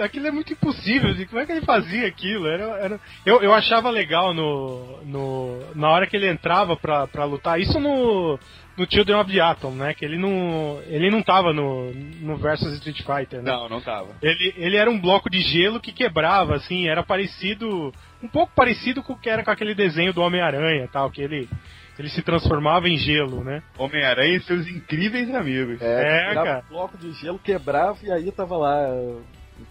Aquilo é muito impossível, como é que ele fazia aquilo? Era, era- eu, eu achava legal no, no, na hora que ele entrava pra, pra lutar, isso no, no Children of the Atom, né? Que ele não, ele não tava no, no versus Street Fighter, né? Não, não tava. Ele, ele era um bloco de gelo que quebrava, assim, era parecido. Um pouco parecido com o que era com aquele desenho do Homem-Aranha tal, que ele, ele se transformava em gelo, né? Homem-Aranha e seus incríveis amigos. É, tirava cara. um bloco de gelo, quebrava e aí tava lá.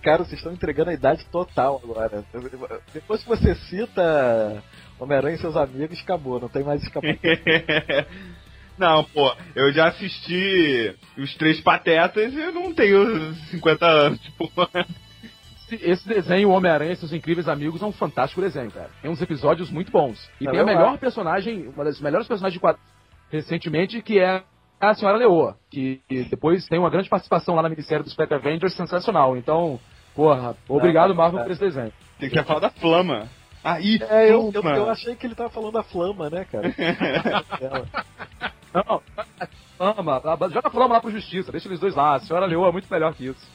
Cara, vocês estão entregando a idade total agora. Depois que você cita Homem-Aranha e seus amigos, acabou, não tem mais escapamento. (laughs) Não, pô, eu já assisti os três patetas e eu não tenho 50 anos, tipo. Esse- Esse desenho, o Homem-Aranha e seus incríveis amigos, é um fantástico desenho, cara. Tem uns episódios muito bons. E É tem a melhor personagem, uma das melhores personagens de recentemente, que é a Senhora Leoa, que, depois tem uma grande participação lá na minissérie dos Pet Avengers, sensacional. Então, porra, obrigado, Marvel, por esse desenho. Tem que falar da Flama. Aí, É, eu, eu, eu achei que ele tava falando da flama, né, cara? (laughs) Não, flama, joga a lá pro Justiça, deixa eles dois lá. A Senhora Leoa é muito melhor que isso.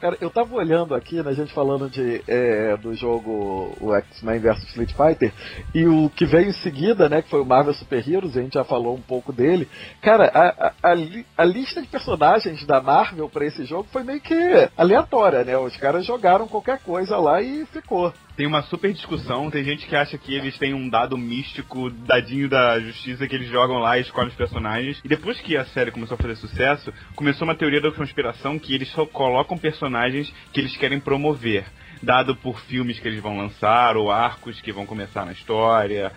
Cara, eu tava olhando aqui, né, a gente falando de, é, do jogo o X-Men vs Street Fighter, e o que veio em seguida, né, que foi o Marvel Super Heroes, a gente já falou um pouco dele. Cara, a, a, a li- a lista de personagens da Marvel pra esse jogo foi meio que aleatória, né? Os caras jogaram qualquer coisa lá e ficou. Tem uma super discussão, tem gente que acha que eles têm um dado místico, dadinho da justiça, que eles jogam lá e escolhem os personagens. E depois que a série começou a fazer sucesso, começou uma teoria da conspiração que eles só colocam personagens que eles querem promover. Dado por filmes que eles vão lançar, ou arcos que vão começar na história.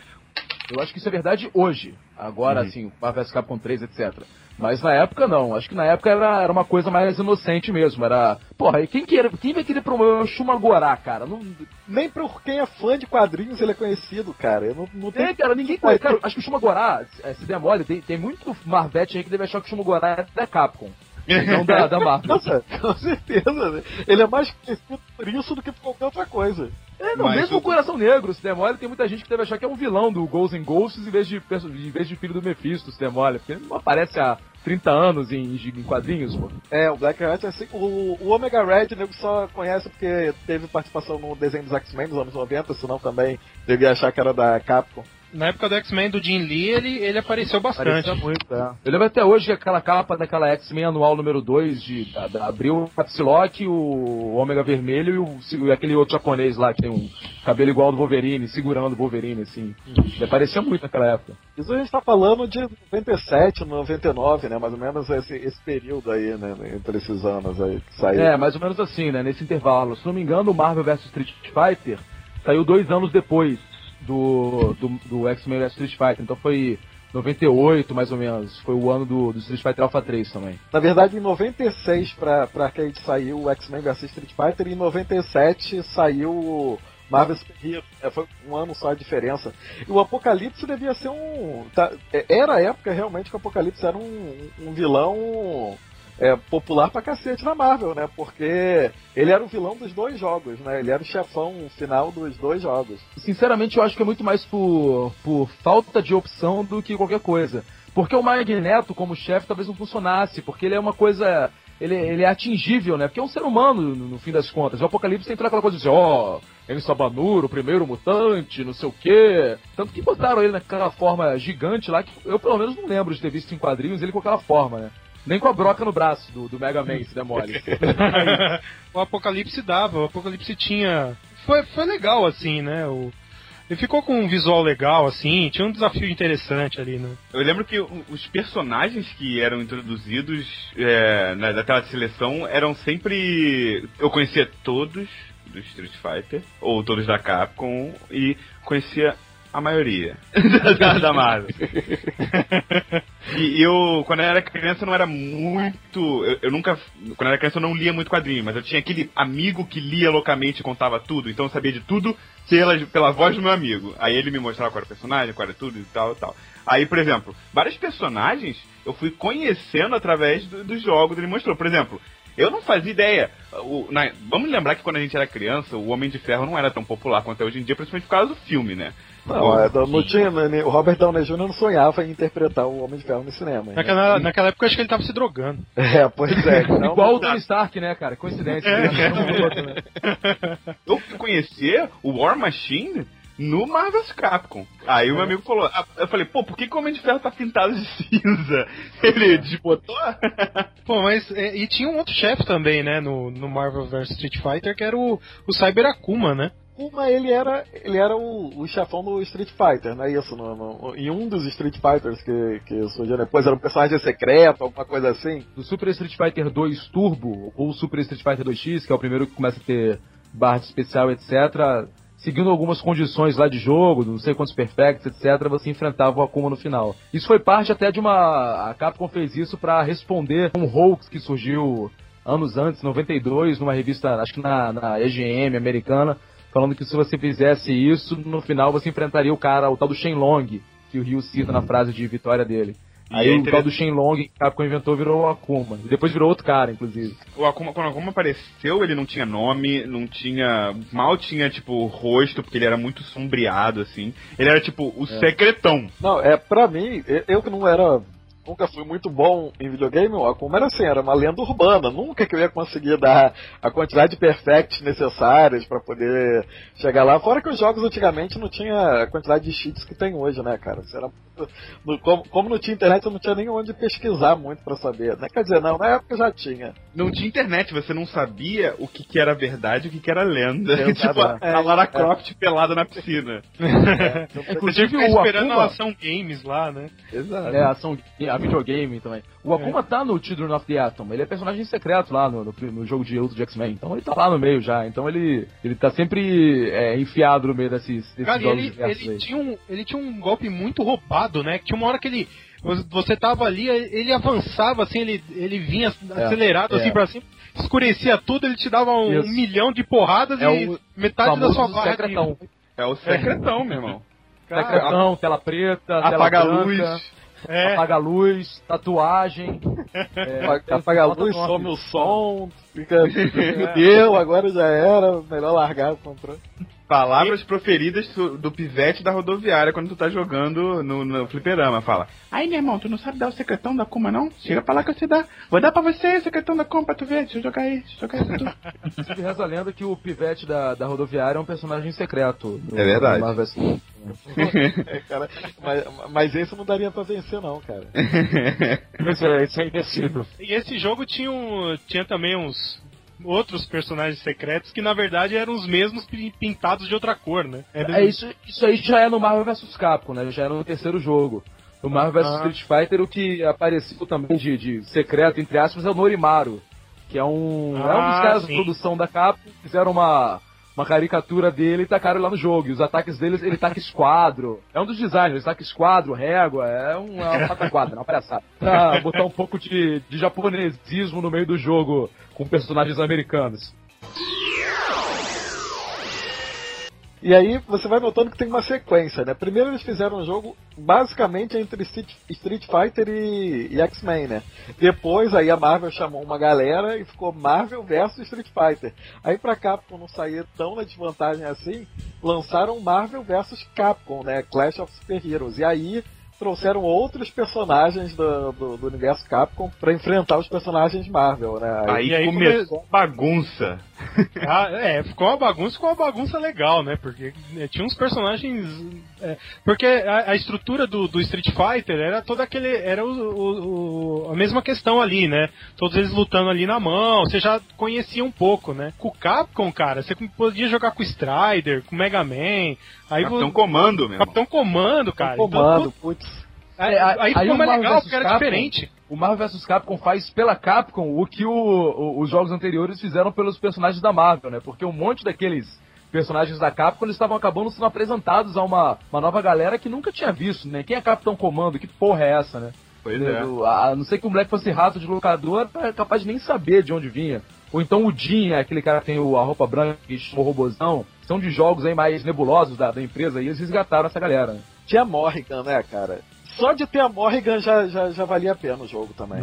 Eu acho que isso é verdade hoje. Agora, Uhum. assim, Marvel vs Capcom 3, etc. Mas na época não. Acho que na época era, era uma coisa mais inocente mesmo. Era. Porra, e quem, queira, quem vai querer promover o Shumagorá, cara? Não, Nem por quem é fã de quadrinhos ele é conhecido, cara. Eu não, não tem, tem. cara, ninguém conhece. Cara, acho que o Shumagorá, é, se der mole, tem, tem muito Marvete aí que deve achar que o Shumagorá é da Capcom. Não da, da Marvel. (laughs) Nossa, com certeza. né? Ele é mais conhecido por isso do que por qualquer outra coisa. É, não, Mas mesmo o- o Coração Negro, se der mole, tem muita gente que deve achar que é um vilão do Ghosts and Ghosts em vez de, em vez de filho do Mephisto, se der mole. Porque ele não aparece há 30 anos em, em quadrinhos, pô. É, o Black Hat é assim. O, o Omega Red, o nego só conhece porque teve participação no desenho dos X-Men nos anos 90, senão também devia achar que era da Capcom. Na época do X-Men do Jim Lee, ele, ele apareceu bastante. Parecia muito, é. Eu lembro até hoje que aquela capa daquela X-Men anual número 2 de da, da Abril, o Psylocke, o Ômega Vermelho e, o, e aquele outro japonês lá que tem um cabelo igual ao do Wolverine, segurando o Wolverine, assim. Ele aparecia muito naquela época. Isso a gente tá falando de 97, 99, né? Mais ou menos esse, esse período aí, né? Entre esses anos aí que saiu. É, mais ou menos assim, né? Nesse intervalo. Se não me engano, o Marvel vs Street Fighter saiu dois anos depois do, do, do X-Men vs Street Fighter. Então foi 98, mais ou menos. Foi o ano do, do Street Fighter Alpha 3 também. Na verdade, em 96 pra, pra arcade saiu o X-Men vs Street Fighter e em 97 saiu Marvel Super. É, foi um ano só a diferença. E o Apocalipse devia ser um. tá- é, era a época realmente que o Apocalipse era um, um vilão é, popular pra cacete na Marvel, né? Porque ele era o vilão dos dois jogos, né? Ele era o chefão final dos dois jogos. Sinceramente, eu acho que é muito mais por, por falta de opção do que qualquer coisa. Porque o Magneto, como chefe, talvez não funcionasse, porque ele é uma coisa. Ele, ele é atingível, né? Porque é um ser humano, no, no fim das contas. O Apocalipse tem toda aquela coisa de, ó, ele Sabanuro, o primeiro mutante, não sei o quê. Tanto que botaram ele naquela forma gigante lá, que eu pelo menos não lembro de ter visto em quadrinhos ele com aquela forma, né? Nem com a broca no braço do, do Mega Man, se der mole. (laughs) o Apocalipse dava, o Apocalipse tinha. Foi, foi legal, assim, né? O... ele ficou com um visual legal, assim, tinha um desafio interessante ali, né? Eu lembro que os personagens que eram introduzidos é, na, daquela seleção eram sempre. Eu conhecia todos do Street Fighter, ou todos da Capcom, e conhecia a maioria (laughs) da, da Marvel. (laughs) E eu, quando eu era criança, não era muito. Eu, eu nunca. Quando eu era criança, eu não lia muito quadrinho, mas eu tinha aquele amigo que lia loucamente e contava tudo, então eu sabia de tudo pela, pela voz do meu amigo. Aí ele me mostrava qual era o personagem, qual era tudo e tal e tal. Aí, por exemplo, vários personagens eu fui conhecendo através do- dos jogos, ele mostrou. Por exemplo, eu não fazia ideia. O- na- vamos lembrar que quando a gente era criança, o Homem de Ferro não era tão popular quanto é hoje em dia, principalmente por causa do filme, né? Não, é, não tinha, né, o Robert Downey Jr. não sonhava em interpretar o Homem de Ferro no cinema. né? Naquela, naquela época eu acho que ele tava se drogando. (laughs) É, pois é. (laughs) Não, Igual o Tony Stark, né, cara? Coincidência. É. Um outro, né? (laughs) Eu fui conhecer o War Machine no Marvel's Capcom. Aí o meu amigo falou, ah, eu falei, pô, por que, que o Homem de Ferro tá pintado de cinza? Ele desbotou? Pô, mas é, e tinha um outro chefe também, né, no, no Marvel vs Street Fighter, que era o, o Cyber Akuma, né? Uma, ele era, ele era o, o chefão do Street Fighter, não é isso? No, no- em um dos Street Fighters que, que surgiu depois, era um personagem secreto, alguma coisa assim. Do Super Street Fighter 2 Turbo, ou Super Street Fighter 2X, que é o primeiro que começa a ter barra de especial, etc. Seguindo algumas condições lá de jogo, não sei quantos perfects, etc., você enfrentava o Akuma no final. Isso foi parte até de uma. A Capcom fez isso pra responder um hoax que surgiu anos antes, 92, numa revista, acho que na, na EGM americana, falando que se você fizesse isso, no final você enfrentaria o cara, o tal do Shenlong, que o Ryu cita na frase de vitória dele. E Aí é o tal do Shenlong que Capcom inventou virou o Akuma. E depois virou outro cara, inclusive. O Akuma, quando o Akuma apareceu, ele não tinha nome, não tinha. Mal tinha, tipo, rosto, porque ele era muito sombreado, assim. Ele era, tipo, o É. secretão. Não, é, pra mim, eu que não era. Nunca fui muito bom em videogame, o Akuma era assim, era uma lenda urbana. Nunca que eu ia conseguir dar a quantidade de perfects necessárias pra poder chegar lá. Fora que os jogos antigamente não tinha a quantidade de cheats que tem hoje, né, cara? Isso era no- como, como não tinha internet, eu não tinha nem onde pesquisar muito pra saber. Né? Quer dizer, não, na época já tinha. Não tinha internet, você não sabia o que, que era verdade e o que, que era lenda. (laughs) Tipo, a, a Lara Croft pelada na piscina. (laughs) Inclusive Ficar o esperando Akuma. a ação games lá, né? Exato. É, ação, a videogame também. O Akuma tá no Children of the Atom. Ele é personagem secreto lá no, no, no jogo de luta de X-Men. Então ele tá lá no meio já. Então ele, ele tá sempre é, enfiado no meio desses, desses Cara, jogos ele, ele, aí. tinha um, ele tinha um golpe muito roubado, né? Que tinha uma hora que ele. Você tava ali, ele avançava assim, ele, ele vinha acelerado é. assim pra cima, escurecia tudo, ele te dava um, Isso. milhão de porradas É e o metade da sua barra. secretão. É o secretão, meu irmão. (laughs) Cara, Secretão, tela preta, tela Apaga a branca, luz. é, apaga a luz, tatuagem. (laughs) é, Apaga- a luz, some o som, fica. (laughs) Deu, agora já era, melhor largar o controle. Palavras proferidas do, do pivete da rodoviária quando tu tá jogando no, no fliperama. Fala. Aí, meu irmão, tu não sabe dar o secretão da Kuma, não? Chega pra lá que eu sei dar. Vou dar pra você o secretão da Kuma pra tu ver. Deixa eu jogar aí, deixa eu jogar aí. (laughs) Inclusive, reza a lenda que o pivete da, da rodoviária é um personagem secreto. no- É verdade. É, (laughs) cara, mas, mas esse não daria pra vencer, não, cara. (laughs) Isso é, isso é invencível. E esse jogo tinha, um, tinha também uns outros personagens secretos que na verdade eram os mesmos pi- pintados de outra cor, né? Era- É, isso, isso aí já é no Marvel vs Capcom, né? Já é no terceiro jogo. No Marvel vs Ah. Street Fighter, o que apareceu também de, de secreto, entre aspas, é o Norimaru. Que é um, é um dos Ah, caras sim. da produção da Capcom, fizeram uma, uma caricatura dele e tacaram lá no jogo. E os ataques deles, ele taca esquadro. É um dos designers, ele taca esquadro, régua, é um, é uma pataquadra, uma palhaçada. Pra botar um pouco de, de japonesismo no meio do jogo com personagens americanos. E aí você vai notando que tem uma sequência, né? Primeiro eles fizeram um jogo basicamente entre Street, Fighter e, e X-Men, né? Depois aí a Marvel chamou uma galera e ficou Marvel versus Street Fighter. Aí pra Capcom não sair tão na desvantagem assim, lançaram Marvel versus Capcom, né? Clash of Super Heroes. E aí trouxeram outros personagens do, do, do universo Capcom pra enfrentar os personagens Marvel, né? Aí, aí começou a bagunça. (laughs) Ah, é, ficou uma bagunça, ficou uma bagunça legal, né? Porque é, tinha uns personagens. é, porque a, a estrutura do, do Street Fighter era toda aquele. Era o, o- o- a mesma questão ali, né? Todos eles lutando ali na mão, você já conhecia um pouco, né? Com o Capcom, cara, você podia jogar com o Strider, com o Mega Man. Aí Capitão vo- Comando, meu irmão. Capitão Comando, cara. Então, Comando, pô, putz. aí, É, aí ficou mais legal, porque era Capcom- diferente. O Marvel vs Capcom faz pela Capcom o que o- o- os jogos anteriores fizeram pelos personagens da Marvel, né? Porque um monte daqueles personagens da Capcom eles estavam acabando sendo apresentados a uma, uma nova galera que nunca tinha visto, né? Quem é Capitão Comando? Que porra é essa, né? Pois é. Do- A a não ser que o moleque fosse rato de locador, é capaz de nem saber de onde vinha. Ou então o Jim, é aquele cara que tem o- a roupa branca que chama o robozão. São de jogos aí mais nebulosos da, da empresa e eles resgataram essa galera. né? Tinha Morrigan, né, cara? Só de ter a Morrigan já, já, já valia a pena o jogo também.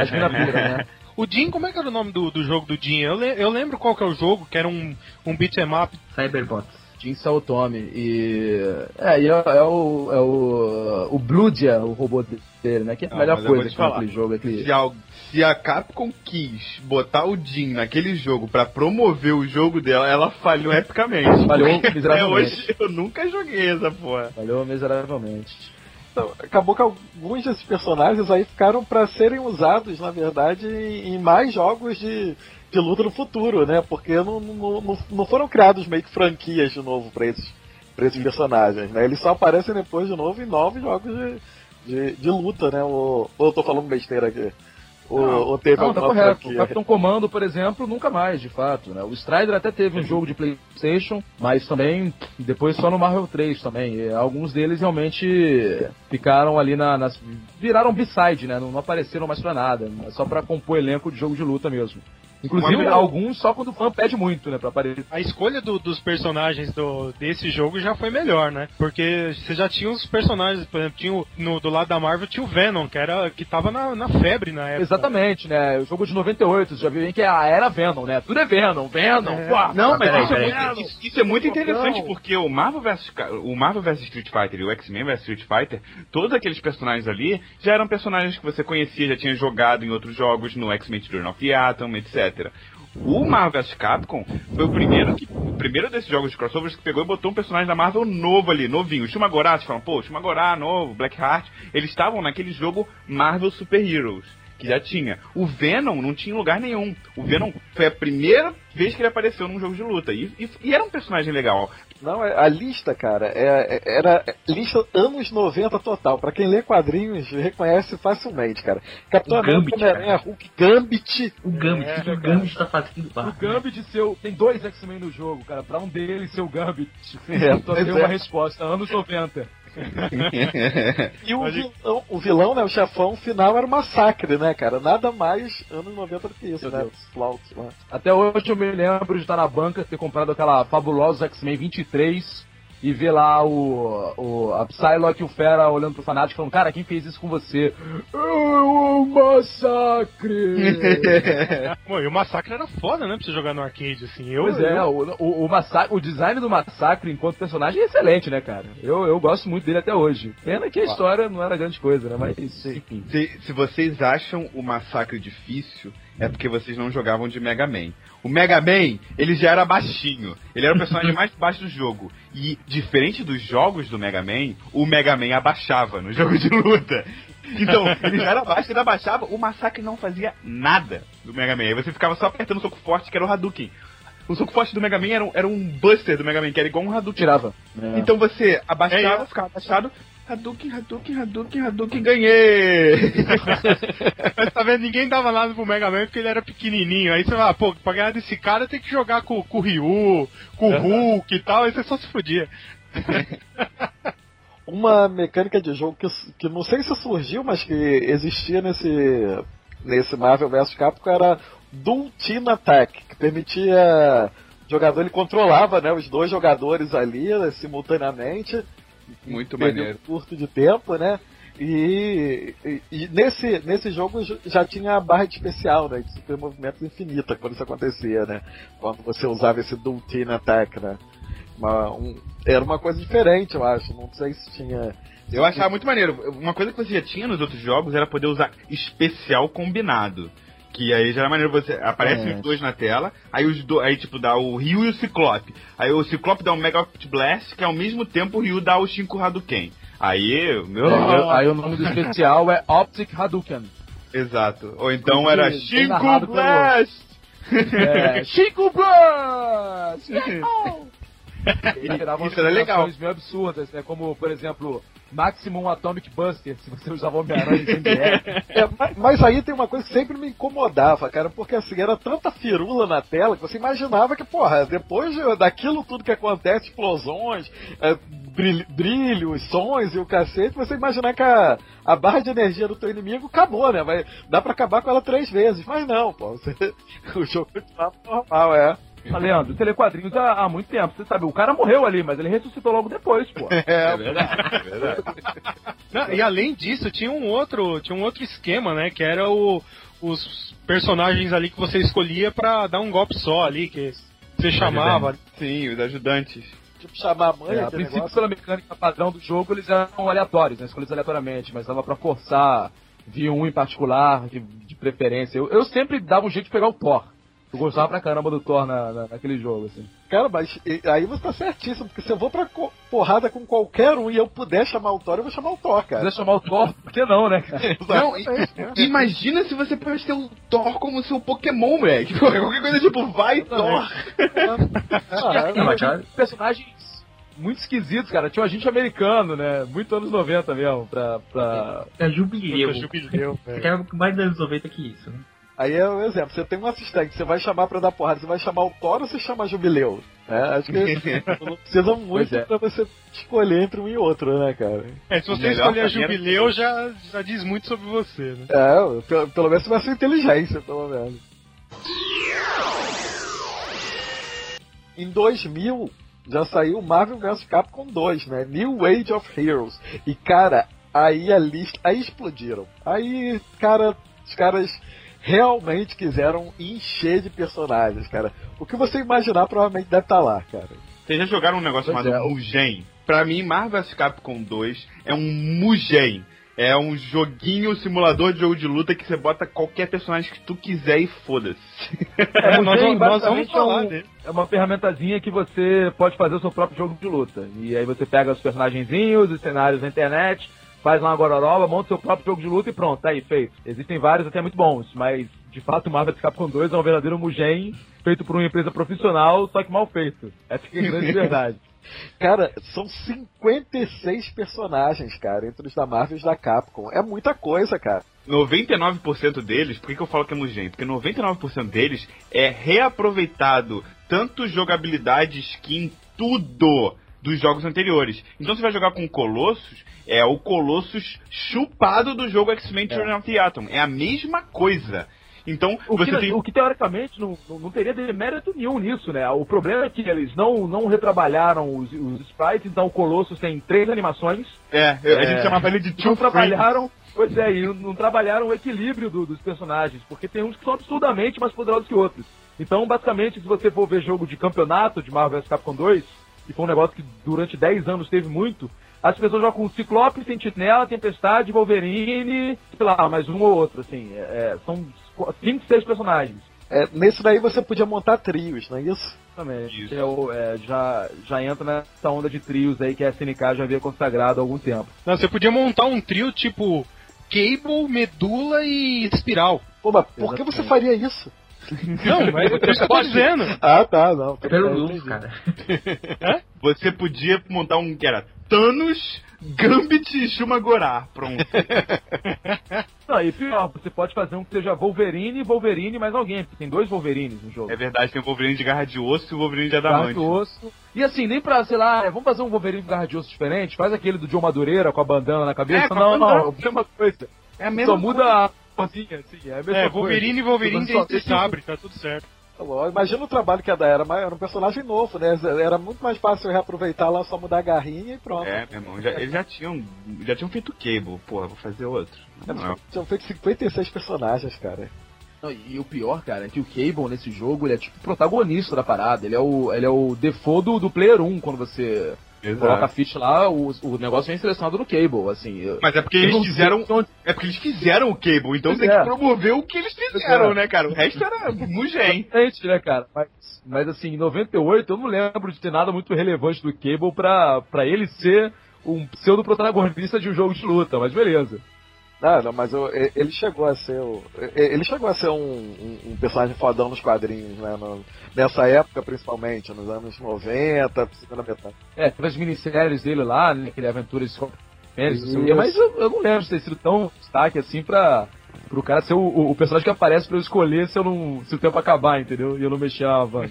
Acho que na pura, né? O Jim, como é que era o nome do, do jogo do Jim? Eu, le- eu lembro qual que é o jogo, que era um, um beat'em up. Cyberbots. Jim Saotome. E. É, e é, é o. É o. O Bloodia, o robô dele, né? Que é a Ah, melhor coisa que falar. naquele jogo. Aquele... Se, al- se a Capcom quis botar o Jin naquele jogo pra promover o jogo dela, ela falhou epicamente. Falhou miseravelmente. Até hoje eu nunca joguei essa porra. Falhou miseravelmente. Então, acabou que alguns desses personagens aí ficaram pra serem usados, na verdade, em mais jogos de, de luta no futuro, né? Porque não, não, não, foram criados meio que franquias de novo pra esses, pra esses personagens, né? Eles só aparecem depois de novo em novos jogos de, de, de luta, né? Ou, ou eu tô falando besteira aqui? Ou, ou teve Não, tá correto. O franquia? Capitão Comando, por exemplo, nunca mais, de fato, né? O Strider até teve um jogo de Playstation, mas também depois só no Marvel 3 também. E alguns deles realmente ficaram ali na, nas... viraram B-side, né? Não, não apareceram mais pra nada. É só pra compor elenco de jogo de luta mesmo. Inclusive, Uma- alguns só quando o fã pede muito, né? Pra aparecer. A escolha do- dos personagens do, desse jogo já foi melhor, né? Porque você já tinha os personagens, por exemplo, tinha o- no, do lado da Marvel tinha o Venom, que, era, que tava na, na febre na época. Exatamente, né? O jogo de 98, você já viu bem que é a era Venom, né? Tudo é Venom, Venom, É. Não, mas peraí, isso, é peraí. muito, isso- isso é muito interessante porque o Marvel vs o Marvel vs Street Fighter e o X-Men vs Street Fighter, todos aqueles personagens ali já eram personagens que você conhecia, já tinha jogado em outros jogos, no X-Men Children of the Atom, etc. O Marvel vs. Capcom foi o primeiro que o primeiro desses jogos de crossovers que pegou e botou um personagem da Marvel novo ali, novinho. O Shumagorá, vocês falam, pô, Shumagorá, novo, Blackheart, eles estavam naquele jogo Marvel Super Heroes que já tinha. O Venom não tinha lugar nenhum. O Venom foi a primeira vez que ele apareceu num jogo de luta. E, e- e era um personagem legal. Não, é- a lista, cara, é- é- era lista anos 90 total. Pra quem lê quadrinhos, reconhece facilmente, cara. Capitão O América, Gambit, Homem-Aranha, Hulk, Gambit. O Gambit, o que o Gambit tá fazendo lá? O Gambit seu. Tem dois X-Men no jogo, cara. Pra um deles ser o Gambit. É, Só tem é. uma resposta. Anos 90. E o vilão, o vilão, né, o chefão final era o massacre, né, cara? Nada mais anos 90 do que isso, né? Os flautos lá. Até hoje eu me lembro de estar na banca, ter comprado aquela fabulosa X-Men 23 e ver lá o, o a Psylocke e o Fera olhando pro fanático falando, cara, quem fez isso com você? Eu, o massacre! (laughs) Pô, e o Massacre era foda, né? Pra você jogar no arcade, assim. Eu, pois é, eu- o, o, o, massacre, o design do massacre enquanto personagem é excelente, né, cara? Eu, eu gosto muito dele até hoje. Pena que a história não era grande coisa, né? Mas, enfim. Se, se vocês acham o massacre difícil, é porque vocês não jogavam de Mega Man. O Mega Man, ele já era baixinho. Ele era o personagem mais baixo do jogo. E, diferente dos jogos do Mega Man, o Mega Man abaixava no jogo de luta. Então, ele já era baixo, ele abaixava, o massacre não fazia nada do Mega Man. Aí você ficava só apertando o soco forte, que era o Hadouken. O soco forte do Mega Man era um, era um buster do Mega Man, que era igual um Hadouken. Tirava. Então você abaixava, É, ficava abaixado, Hadouken, Hadouken, Hadouken, Hadouken, ganhei! (laughs) Mas tá vendo, ninguém dava nada pro Mega Man porque ele era pequenininho. Aí você fala, pô, pra ganhar desse cara tem que jogar com, com o Ryu, com o Hulk e tal, aí você só se fudia. (laughs) Uma mecânica de jogo que, que não sei se surgiu, mas que existia nesse, nesse Marvel vs Capcom era Dual Team Attack, que permitia o jogador, ele controlava né, os dois jogadores ali né, simultaneamente. (laughs) Muito maneiro. curto de tempo, né? E, e- e nesse, nesse jogo já tinha a barra de especial, né? De super movimentos infinita quando isso acontecia, né? Quando você usava esse Dual Team Attack, né? Uma- um- era uma coisa diferente, eu acho. Não sei se tinha. Eu achava muito maneiro. Uma coisa que você já tinha nos outros jogos era poder usar especial combinado. Que aí já era maneiro, você aparece É. os dois na tela, aí os do, aí tipo dá o Ryu e o Ciclope. Aí o Ciclope dá um Mega Optic Blast, que ao mesmo tempo o Ryu dá o Shinku Hadouken. Aí, meu. É, aí o nome do especial é Optic Hadouken. Exato. Ou então Porque era Shinku narrado pelo- Blast! (laughs) É, Chico Blast! Ele (laughs) tirava legal. combinações meio absurdas, né? Como, por exemplo, Maximum Atomic Buster, se você usava Homem-Aranha. É, mas, mas aí tem uma coisa que sempre me incomodava, cara, porque assim, era tanta firula na tela que você imaginava que, porra, depois de- daquilo tudo que acontece, explosões, é, brilho, brilhos, sons e o cacete, você imaginar que a, a barra de energia do teu inimigo acabou, né? Vai, dá pra acabar com ela três vezes, mas não, pô, você- (laughs) o jogo continua normal, é. Tá, Leandro, telequadrinhos há, há muito tempo. Você sabe, o cara morreu ali, mas ele ressuscitou logo depois, pô. (laughs) É, verdade, é verdade. Não, e além disso, tinha um outro, tinha um outro esquema, né? Que era o, os personagens ali que você escolhia pra dar um golpe só ali, que você chamava. Sim, os ajudantes. Tipo, chamar a mãe, É, a princípio, negócio. pela mecânica padrão do jogo, eles eram aleatórios, né? escolhidos aleatoriamente, mas dava pra forçar, vir um em particular, de, de preferência. Eu, eu sempre dava um jeito de pegar o Thor. Eu gostava pra caramba do Thor na, na- naquele jogo, assim. Cara, mas aí você tá certíssimo, porque se eu vou pra porrada com qualquer um e eu puder chamar o Thor, eu vou chamar o Thor, Se cara. quiser chamar o Thor, por que não, né, (laughs) cara? Não, i- imagina se você pudesse ter o Thor como seu Pokémon, moleque. Pô, Qualquer coisa tipo, vai Thor. Ah, mas já- personagens muito esquisitos, cara. Tinha um agente americano, né? Muito anos 90 mesmo, pra. pra... É jubileu. Puta, jubileu, velho. Mais dos anos 90 que isso, né? Aí é um exemplo, você tem um assistente, você vai chamar pra dar porrada, você vai chamar o Thor ou você chama Jubileu? É, acho que não (laughs) precisa muito é. pra você escolher entre um e outro, né, cara? É, se você Melhor escolher a maneira- Jubileu, já, já diz muito sobre você, né? É, pelo, pelo menos você vai ser inteligência, pelo menos. Em 2000, já saiu Marvel vs Capcom 2, né? New Age of Heroes. E, cara, aí a lista. Aí explodiram. Aí, cara, os caras realmente quiseram encher de personagens, cara. O que você imaginar provavelmente deve estar lá, cara. Vocês já jogaram um negócio Pois chamado é, Mugen? Pra mim, Marvel vs Capcom 2 é um Mugen. É um joguinho, simulador de jogo de luta que você bota qualquer personagem que tu quiser e foda-se. É, (laughs) nós, Mugen, vamos- nós vamos basicamente, falar é, um- dele. é uma ferramentazinha que você pode fazer o seu próprio jogo de luta. E aí você pega os personagenzinhos, os cenários na internet, faz lá uma gororoba, monta o seu próprio jogo de luta e pronto, tá aí, feito. Existem vários até muito bons, mas de fato o Marvel vs Capcom 2 é um verdadeiro Mugen feito por uma empresa profissional, só que mal feito. Essa que é a grande (laughs) verdade. Cara, são 56 personagens, cara, entre os da Marvel e os da Capcom. É muita coisa, cara. 99% deles, por que, que eu falo que é Mugen? Porque 99% deles é reaproveitado tanto jogabilidade, skin, tudo dos jogos anteriores. Então você vai jogar com Colossus, é o Colossus chupado do jogo X-Men Children of the Atom. É a mesma coisa. Então, O você que, tem... o que teoricamente não, não, não teria demérito nenhum nisso, né? O problema é que eles não, não retrabalharam os, os sprites, então o Colossus tem três animações. É, a gente É. chamava ele de não Two trabalharam. Pois é, e não, não trabalharam o equilíbrio do- dos personagens, porque tem uns que são absurdamente mais poderosos que outros. Então, basicamente, se você for ver jogo de campeonato de Marvel vs Capcom 2, e foi um negócio que durante 10 anos teve muito, as pessoas jogam com Ciclope, Sentinela, Tempestade, Wolverine, sei lá, mais um ou outro, assim. É, é, são 5, 6 personagens. É, nesse daí você podia montar trios, não é isso? Exatamente. Isso. É o- é, já, já entra nessa onda de trios aí que a SNK já havia consagrado há algum tempo. Não, você podia montar um trio tipo Cable, Medula e Espiral. Pô, mas por que você faria isso? Não, mas é por isso que eu tô dizendo. Ah, tá, não. Pelo É, luz, cara. Você podia montar um que era Thanos, Gambit e Shumagorá. Pronto. (laughs) Não, e pior, você pode fazer um que seja Wolverine, Wolverine mais alguém, porque tem dois Wolverines no jogo. É verdade, tem o Wolverine de garra de osso e o Wolverine de Garra adamante. de osso. E assim, nem pra, sei lá, é, vamos fazer um Wolverine com garra de osso diferente? Faz aquele do John Madureira com a bandana na cabeça? É, não, não, é a mesma coisa. É a mesma Só muda a cozinha, assim, é a mesma É, coisa. Wolverine e Wolverine tem sabre, tá tudo certo. Tá Imagina o trabalho que ia dar, era, era um personagem novo, né? Era muito mais fácil reaproveitar lá, só mudar a garrinha e pronto. É, meu irmão, já, eles já tinham, já tinham feito Cable. Porra, vou fazer outro. Não, não. Tinham feito 56 personagens, cara. Não, e o pior, cara, é que o Cable nesse jogo, ele é tipo o protagonista da parada. Ele é o, ele é o default do, do Player 1 quando você Exato. Coloca a ficha lá, o, o negócio vem selecionado no Cable, assim. Mas é porque eles fizeram. onde- É porque eles fizeram o Cable, então Pois tem é. que promover o que eles fizeram, Pois é. né, cara? O resto era mugem. Exatamente, né, cara? Mas, mas assim, em 98 eu não lembro de ter nada muito relevante do Cable pra, pra ele ser um pseudo-protagonista de um jogo de luta, mas beleza. Não, não, mas o- e- ele chegou a ser ele chegou a ser um, um- um personagem fodão nos quadrinhos, né? no- nessa época, principalmente, nos anos 90, segunda metade. É, teve as minisséries dele lá, né, aquele Aventuras de mas eu, eu não lembro de ter sido tão destaque assim pra, pro cara ser o, o- o personagem que aparece pra eu escolher se, eu não, se o tempo acabar, entendeu? E eu não mexer a van.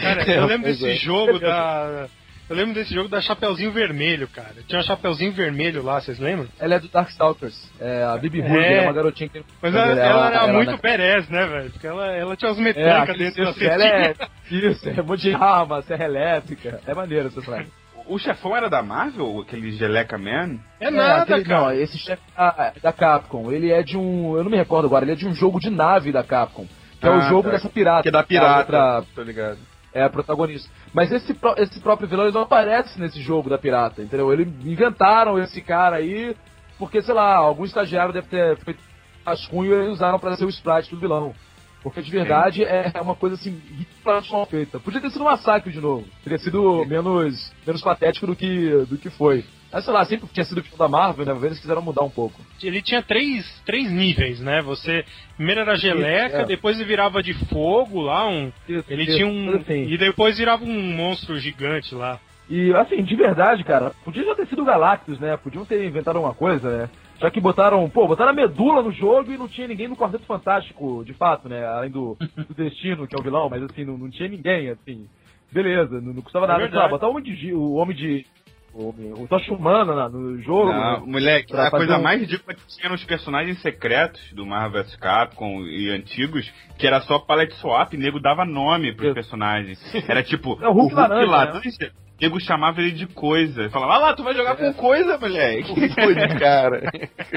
Cara, eu lembro desse é. jogo da. Eu lembro desse jogo da Chapeuzinho Vermelho, cara. Tinha um Chapeuzinho Vermelho lá, vocês lembram? Ela é do Darkstalkers, é a Bibi Hood, É. é uma garotinha que... Mas ela, ela era ela- muito ela- badass, né, velho? Porque ela, ela tinha umas É, metancas aquele dentro da dela é isso, é um monte de arma, serra elétrica. É maneiro esse personagem. O chefão era da Marvel, aquele Geleca Man? É nada, aquele- cara. Não, esse chefe da, da Capcom, ele é de um. Eu não me recordo agora, ele é de um jogo de nave da Capcom. Que é o Ah, jogo tá. dessa pirata. Que é da a pirata, outra- tô ligado. É a protagonista. Mas esse, esse próprio vilão ele não aparece nesse jogo da pirata, entendeu? Eles inventaram esse cara aí, porque, sei lá, algum estagiário deve ter feito rascunho e usaram pra ser o sprite do vilão. Porque de verdade é uma coisa assim, ridiculamente mal feita. Podia ter sido um massacre de novo. Teria sido menos, menos patético do que, do que foi. Mas sei lá, sempre tinha sido o filme da Marvel, né? Às vezes quiseram mudar um pouco. Ele tinha três, três níveis, né? Você. Primeiro era geleca, Isso, é. depois ele virava de fogo lá, um. Ele isso, tinha um. assim. E depois virava um monstro gigante lá. E assim, de verdade, cara, podia já ter sido Galactus, né? Podiam ter inventado alguma coisa, né? Já que botaram, pô, botaram a medula no jogo e não tinha ninguém no Quarteto Fantástico, de fato, né? Além do, (laughs) do Destino, que é o vilão, mas assim, não, não tinha ninguém, assim. Beleza, não, não custava É nada. lá, botar o homem de. O homem de. O, o Tocha Humana na- no jogo. Não, né? moleque, a coisa um- mais ridícula que tinha nos personagens secretos do Marvel vs Capcom e antigos, que era só palette swap, nego dava nome pros Isso. personagens. (laughs) Era tipo, É o Hulk laranja, né? Nego chamava ele de coisa. Falava, ah lá, tu vai jogar com coisa, moleque. De (laughs) cara.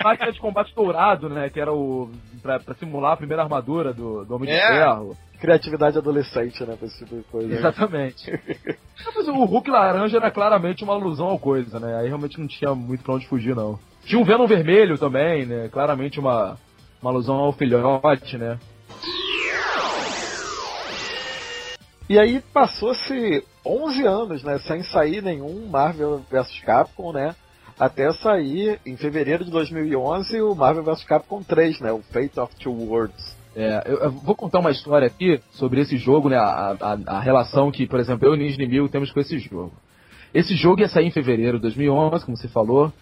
máquina de combate dourado, né? Que era o. Pra, pra simular a primeira armadura do, do Homem de É. Ferro. Criatividade adolescente, né? Pra esse tipo de coisa. Exatamente. (laughs) Mas o Hulk laranja era claramente uma alusão ao coisa, né? Aí realmente não tinha muito pra onde fugir, não. Tinha um Venom vermelho também, né? Claramente uma, uma alusão ao filhote, né? E aí passou-se 11 anos, né? Sem sair nenhum Marvel vs Capcom, né? Até sair, em fevereiro de 2011, o Marvel vs Capcom 3, né? O Fate of Two Worlds. É, eu, eu vou contar uma história aqui sobre esse jogo, né? A, a, a relação que, por exemplo, eu e Ninja Mil temos com esse jogo. Esse jogo ia sair em fevereiro de 2011, como você falou.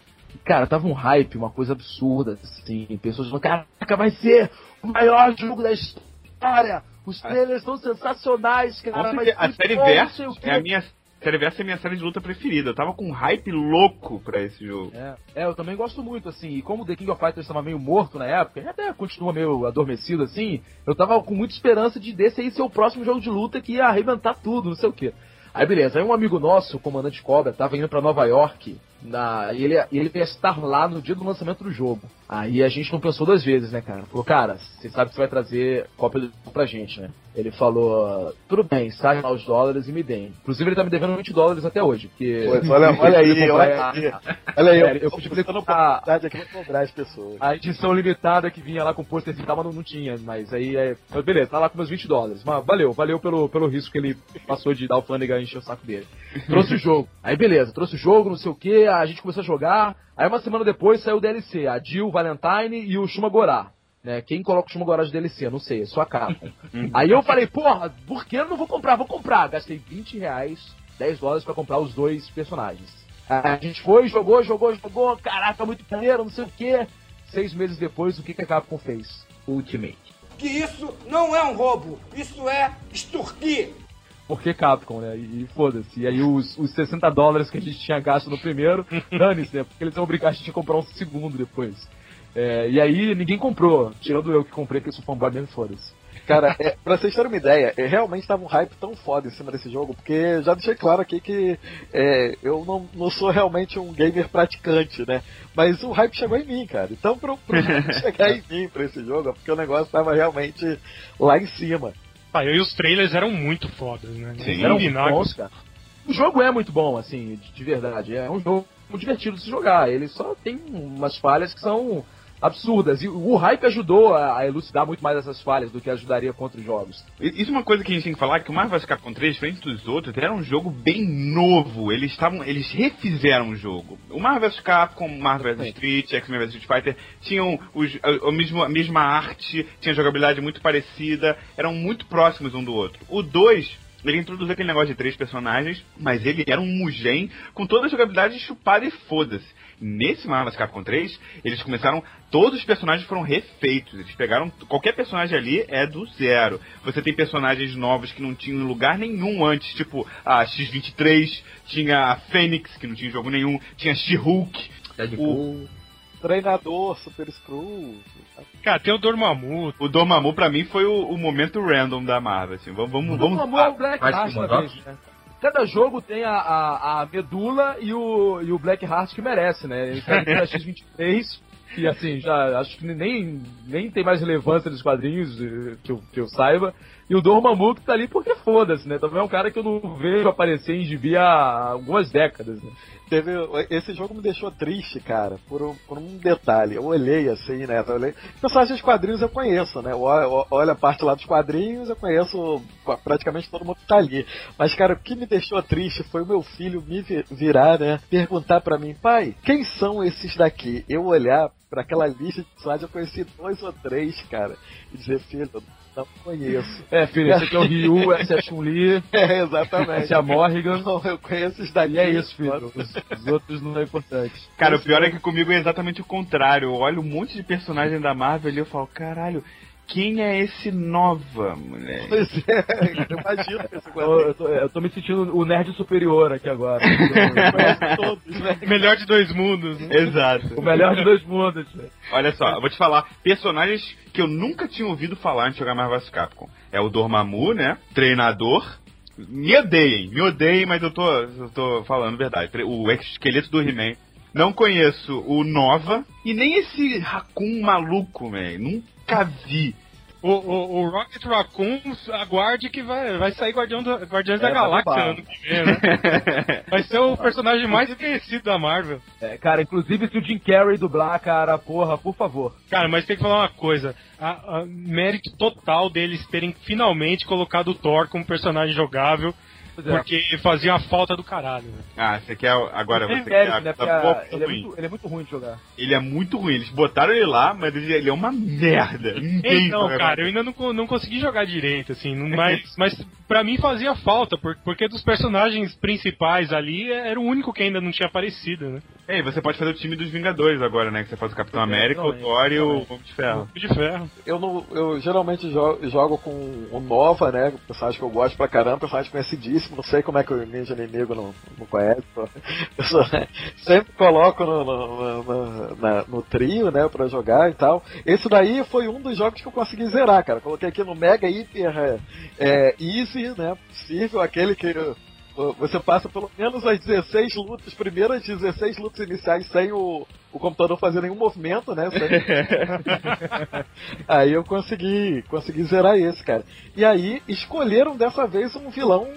Cara, tava um hype, uma coisa absurda, assim. Pessoas falando, caraca, vai ser o maior jogo da história! Os trailers são sensacionais, cara! Vai certeza, a série Versus o quê." é a minha. Série Versus é a minha série de luta preferida. Eu tava com um hype louco pra esse jogo. É, é, eu também gosto muito, assim, e como The King of Fighters estava meio morto na época, e até continua meio adormecido, assim, eu tava com muita esperança de desse aí ser o próximo jogo de luta que ia arrebentar tudo, não sei o quê. Aí beleza, aí um amigo nosso, o comandante Cobra, tava indo pra Nova York, na, e ele, e ele ia estar lá no dia do lançamento do jogo. Aí a gente não pensou duas vezes, né, cara? Falou, cara, você sabe que você vai trazer cópia do jogo pra gente, né? Ele falou, tudo bem, sai lá os dólares e me deem. Inclusive ele tá me devendo 20 dólares até hoje, porque... Pois, olha, olha (laughs) aí, olha aí. Olha aí, eu, eu ele buscando comprar oportunidade aqui cobrar as pessoas. a edição limitada que vinha lá com pôster e tal, mas não, não tinha. Mas aí, é, mas beleza, tá lá com meus 20 dólares. Mas valeu, valeu pelo, pelo risco que ele passou de dar o Flanagan e encher o saco dele. Trouxe o jogo. Aí beleza, trouxe o jogo, não sei o que, a gente começou a jogar. Aí uma semana depois saiu o DLC, a Jill Valentine e o Shuma Gorá. Né? Quem coloca o Shuma Gorá de DLC? Não sei, é sua capa. aí eu falei, porra, por que eu não vou comprar? Vou comprar. Gastei 20 reais, 10 dólares pra comprar os dois personagens. A gente foi, jogou, jogou, jogou, caraca, muito maneiro, não sei o que. Seis meses depois, o que, que a Capcom fez? Ultimate. Que isso não é um roubo, isso é extorquir. Porque Capcom, né? E, e foda-se. E aí os, os 60 dólares que a gente tinha gasto no primeiro, (laughs) dane-se, né? Porque eles iam obrigar a gente a comprar um segundo depois. É, e aí ninguém comprou, tirando eu que comprei, porque eu sou fanboy mesmo, foda-se. Cara, é, pra vocês terem uma ideia, é, realmente tava um hype tão foda em cima desse jogo, porque já deixei claro aqui que é, eu não, não sou realmente um gamer praticante, né? Mas o hype chegou em mim, cara. Então pro, pro hype (laughs) chegar em mim pra esse jogo, é porque o negócio tava realmente lá em cima. Ah, e os trailers eram muito fodas, né? Sim, eram muito bons, cara. o jogo é muito bom, assim, de, de verdade. É um jogo divertido de se jogar. Ele só tem umas falhas que são absurdas. E o hype ajudou a, elucidar muito mais essas falhas do que ajudaria contra os jogos. Isso é uma coisa que a gente tem que falar, que o Marvel vs Capcom 3, diferente dos outros, era um jogo bem novo. Eles estavam, eles refizeram o jogo. O Marvel vs Capcom, Marvel vs Street, X-Men vs Street Fighter, tinham os, a, a, mesma, a mesma arte, tinha jogabilidade muito parecida, eram muito próximos um do outro. O 2 ele introduziu aquele negócio de três personagens, mas ele era um mugen com toda a jogabilidade chupada e foda-se. Nesse Marvel vs Capcom 3, eles começaram. Todos os personagens foram refeitos. Eles pegaram. Qualquer personagem ali é do zero. Você tem personagens novos que não tinham lugar nenhum antes, tipo a X-23, tinha a Fênix, que não tinha jogo nenhum, tinha She-Hulk. O treinador, Super Screw. Cara, tem o Dormammu. O Dormammu pra mim foi o, o momento random da Marvel. Assim. Vamos, vamos, O vamos. Dormammu é o Black vez, né? Cada jogo tem a, a, a medula e o, e o Black Heart que merece, né? Ele tá na X23 e assim, já acho que nem, nem tem mais relevância nos quadrinhos eh, que eu, que eu saiba. E o Dormammu que tá ali porque foda-se, né? Também é um cara que eu não vejo aparecer em gibi há algumas décadas, né? Teve, esse jogo me deixou triste, cara, por um, por um detalhe. Eu olhei assim, né? Eu olhei, personagens dos quadrinhos eu conheço, né? Olha a parte lá dos quadrinhos, eu conheço praticamente todo mundo que tá ali. Mas, cara, o que me deixou triste foi o meu filho me virar, né? Perguntar para mim, pai, quem são esses daqui? Eu olhar para aquela lista de personagens, eu conheci dois ou três, cara, e dizer, filho, não conheço. É, filho, esse aqui é o Ryu, essa é a Chun-Li. (laughs) É, exatamente. Essa é a Morrigan. Não, eu conheço os daqui. E é isso, filho. Os, os outros não é importante. Cara, o pior é que comigo é exatamente o contrário. Eu olho um monte de personagem da Marvel e eu falo, caralho, quem é esse Nova, moleque? Pois é, eu imagino esse eu, eu, tô, eu tô me sentindo o nerd superior aqui agora. todos, né? Melhor de dois mundos. Né? Exato. O melhor de dois mundos. Olha só, eu vou te falar, personagens que eu nunca tinha ouvido falar antes de jogar Marvel vs Capcom. É o Dormammu, né? Treinador. Me odeiem, me odeiem, mas eu tô, eu tô falando verdade. O esqueleto do He-Man. Não conheço o Nova e nem esse Raccoon maluco, velho. Nunca vi. O, o, o, Rocket Raccoon, aguarde que vai, vai sair Guardião do, Guardiões É, da Galáxia ano que vem, né? (laughs) Vai ser o personagem mais conhecido da Marvel. É, cara, inclusive se o Jim Carrey dublar, cara, porra, por favor. Cara, mas tem que falar uma coisa. A, a- mérito total deles terem finalmente colocado o Thor como personagem jogável. É. Porque fazia uma falta do caralho. né? Ah, você quer agora você mérito, quer né? ele, é ruim. muito, ele é muito ruim de jogar. Ele é muito ruim. Eles botaram ele lá, mas ele, ele é uma merda. Ninguém Então, cara, eu ainda não, não consegui jogar direito, assim, mas, (laughs) mas pra mim fazia falta, por- porque dos personagens principais ali era o único que ainda não tinha aparecido, né? É, e você pode fazer o time dos Vingadores agora, né? Que você faz o Capitão América, o Thor e o Homem de Ferro. De ferro. Eu, não, eu geralmente jogo, jogo com o Nova, né? Personagem que eu gosto pra caramba, personagem conhecidíssimo. Não sei como é que o Ninja Inimigo não, não conhece. Eu só- (laughs) sempre coloco no, no, no- na- no trio, né? Pra jogar e tal. Esse daí foi um dos jogos que eu consegui zerar, cara. Coloquei aqui no Mega Hyper é, é, Easy, né? Possível, aquele que. Você passa pelo menos as 16 lutas, primeiras 16 lutas iniciais sem o, o computador fazer nenhum movimento, né? Sem- (laughs) Aí eu consegui, consegui zerar esse, cara. E aí escolheram dessa vez um vilão,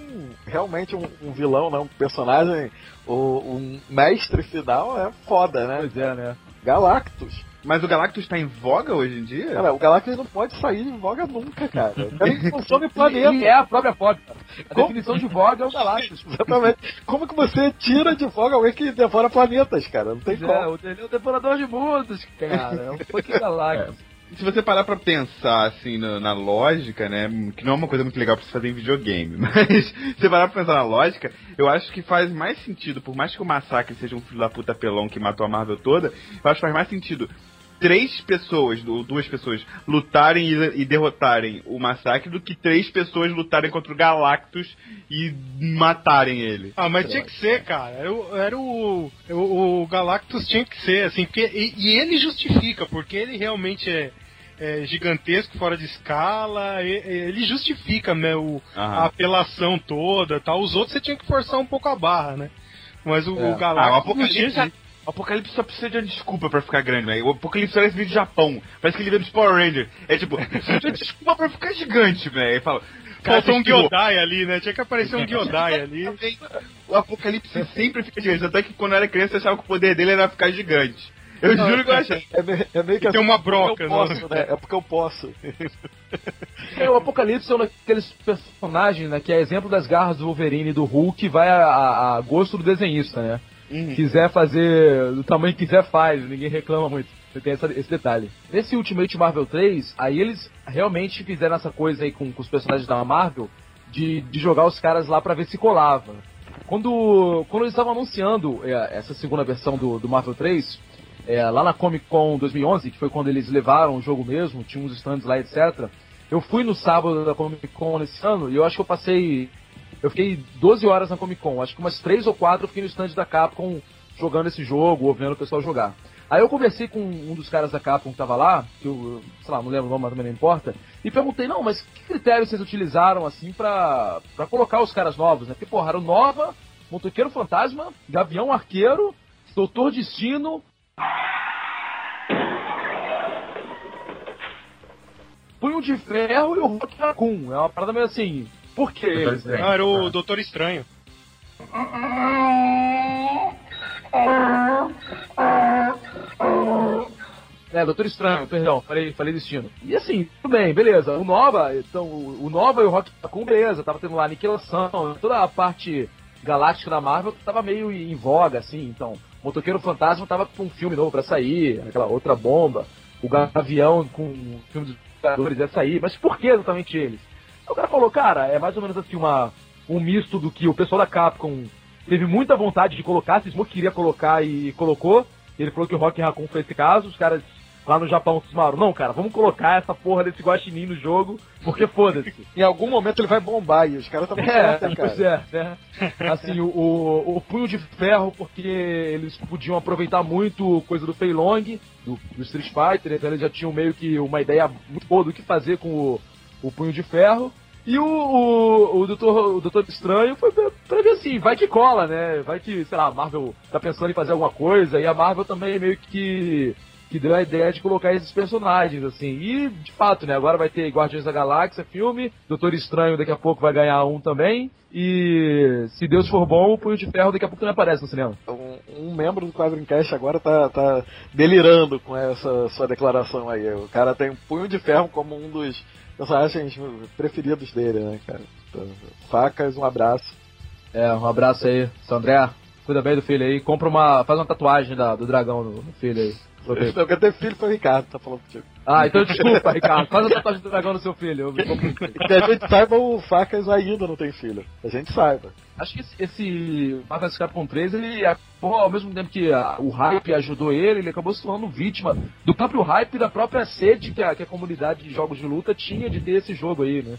realmente um, um vilão, né? Um personagem, o, um mestre final é foda, né? Pois é, né? Galactus. Mas o Galactus tá em voga hoje em dia? Cara, o Galactus não pode sair de voga nunca, cara. O cara não consome planeta. E é a própria voga. A Como? definição de voga é o Galactus. (laughs) Exatamente. Como que você tira de voga alguém que devora planetas, cara? Não tem Pois é, como. o ele é o devorador de mundos, cara. É um fucking Galactus. Se você parar pra pensar, assim, na, na lógica, né? Que não é uma coisa muito legal pra se fazer em videogame, (laughs) mas se você parar pra pensar na lógica, eu acho que faz mais sentido, por mais que o Massacre seja um filho da puta pelão que matou a Marvel toda, eu acho que faz mais sentido três pessoas, ou duas pessoas, lutarem e, derrotarem o Massacre do que três pessoas lutarem contra o Galactus e matarem ele. Ah, mas tinha que ser, cara. Era o, era o, o, o Galactus tinha que ser, assim, porque, e, e ele justifica, porque ele realmente é, é gigantesco, fora de escala, ele justifica, né, o, a apelação toda tal. Os outros você tinha que forçar um pouco a barra, né? Mas o, É. o Galactus Ah, o Apocalipse, jeito. O Apocalipse só precisa de uma desculpa pra ficar grande, velho. O Apocalipse parece vídeo do Japão. Parece que ele veio dos Power Rangers. É tipo, (laughs) precisa de uma desculpa pra ficar gigante, velho. Ele fala, Faltou um Gyodai ali, né? Tinha que aparecer um Gyodai ali. O Apocalipse sempre fica gigante. Até que quando eu era criança eu achava que o poder dele era ficar gigante. Eu Não, juro que eu achei. É, meio- é meio que Tem assim, uma é porque broca, eu né? posso, né? É porque eu posso. (laughs) É, o Apocalipse é um daqueles personagens, né, que é exemplo das garras do Wolverine e do Hulk, vai a, a- a gosto do desenhista, né? Quiser fazer do tamanho que quiser faz, ninguém reclama muito. Você tem essa- esse detalhe. Nesse Ultimate Marvel 3, aí eles realmente fizeram essa coisa aí com, com os personagens da Marvel de, de jogar os caras lá pra ver se colava. Quando, quando eles estavam anunciando é, essa segunda versão do, do Marvel 3, é, lá na Comic Con 2011, que foi quando eles levaram o jogo mesmo, tinha uns stands lá, etc. Eu fui no sábado da Comic Con nesse ano e eu acho que eu passei. Eu fiquei 12 horas na Comic Con, acho que umas 3 ou 4 eu fiquei no stand da Capcom jogando esse jogo, ou vendo o pessoal jogar. Aí eu conversei com um dos caras da Capcom que tava lá, que eu, sei lá, não lembro o nome, mas também não importa, e perguntei, não, mas que critérios vocês utilizaram, assim, pra, pra colocar os caras novos, né? Porque, porra, era o Nova, Motoqueiro Fantasma, Gavião Arqueiro, Doutor Destino, Punho de Ferro e o Rock Raccoon. É uma parada meio assim. Por que eles, né? Ah, era o Doutor Estranho. É, Doutor Estranho, perdão, falei, falei destino. E assim, tudo bem, beleza. O Nova, então, o Nova e o Rock Raccoon, beleza, tava tendo lá aniquilação, toda a parte galáctica da Marvel tava meio em voga, assim, então. Motoqueiro Fantasma tava com um filme novo pra sair, aquela outra bomba. O Gavião com o filme dos Vingadores ia sair, mas por que exatamente eles? O cara falou, cara, é mais ou menos assim uma, um misto do que o pessoal da Capcom teve muita vontade de colocar, cismou que queria colocar e colocou. Ele falou que o Rock Raccoon foi esse caso, os caras lá no Japão cismaram, não, cara, vamos colocar essa porra desse guaxinim no jogo, porque foda-se. (laughs) Em algum momento ele vai bombar e os caras estão É, certos, pois cara. é, né? Assim, o, o, o punho de ferro, porque eles podiam aproveitar muito coisa do Fei Long, do, do Street Fighter, então eles já tinham meio que uma ideia muito boa do que fazer com o, o punho de ferro. E o, o, o, Doutor, o Doutor Estranho foi pra, ver assim, vai que cola, né? Vai que, sei lá, a Marvel tá pensando em fazer alguma coisa, e a Marvel também meio que que deu a ideia de colocar esses personagens, assim. E, de fato, né, agora vai ter Guardiões da Galáxia filme, Doutor Estranho daqui a pouco vai ganhar um também, e se Deus for bom, o Punho de Ferro daqui a pouco também aparece no cinema. Um, um membro do Quadrincast agora tá, tá delirando com essa sua declaração aí. O cara tem um punho de ferro como um dos personagens preferidos dele, né, cara? Então, Facas, um abraço. É, um abraço aí, seu André, cuida bem do filho aí, compra uma, faz uma tatuagem da, do dragão no, no filho aí. Eu quero ter filho foi o Ricardo, tá falando contigo. Ah, então desculpa, Ricardo, faz a tatuagem do dragão no seu filho. Eu, Que a gente saiba, o Facas ainda não tem filho. A gente saiba. Acho que esse, esse Marvel Capcom 3, ele acabou, ao mesmo tempo que a- o hype ajudou ele, ele acabou se tornando vítima do próprio hype e da própria sede que a, que a comunidade de jogos de luta tinha de ter esse jogo aí, né?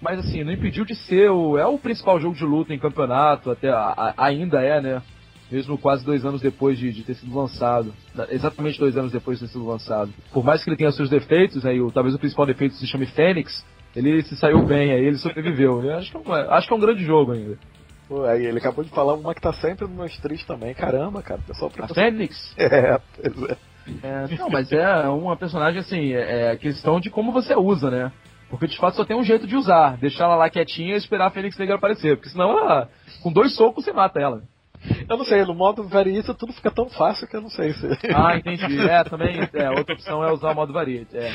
Mas assim, não impediu de ser o. É o principal jogo de luta em campeonato, até a- a- ainda é, né? Mesmo quase dois anos depois de, de ter sido lançado. Exatamente dois anos depois de ter sido lançado. Por mais que ele tenha seus defeitos, né, e o, talvez o principal defeito se chame Fênix, ele se saiu bem aí, ele sobreviveu. Eu acho, que é um, acho que é um grande jogo ainda. Pô, aí ele acabou de falar uma que tá sempre nos meus tris também. Caramba, cara, o pessoal A Fênix? (laughs) É, pois é. É, não, mas é uma personagem assim, é é questão de como você usa, né? Porque de fato só tem um jeito de usar, deixar ela lá quietinha e esperar a Fênix Negra aparecer, porque senão ela, com dois socos você mata ela. Eu não sei, no modo variista tudo fica tão fácil que eu não sei se. Ah, entendi. É, também, é, outra opção é usar o modo variante. É.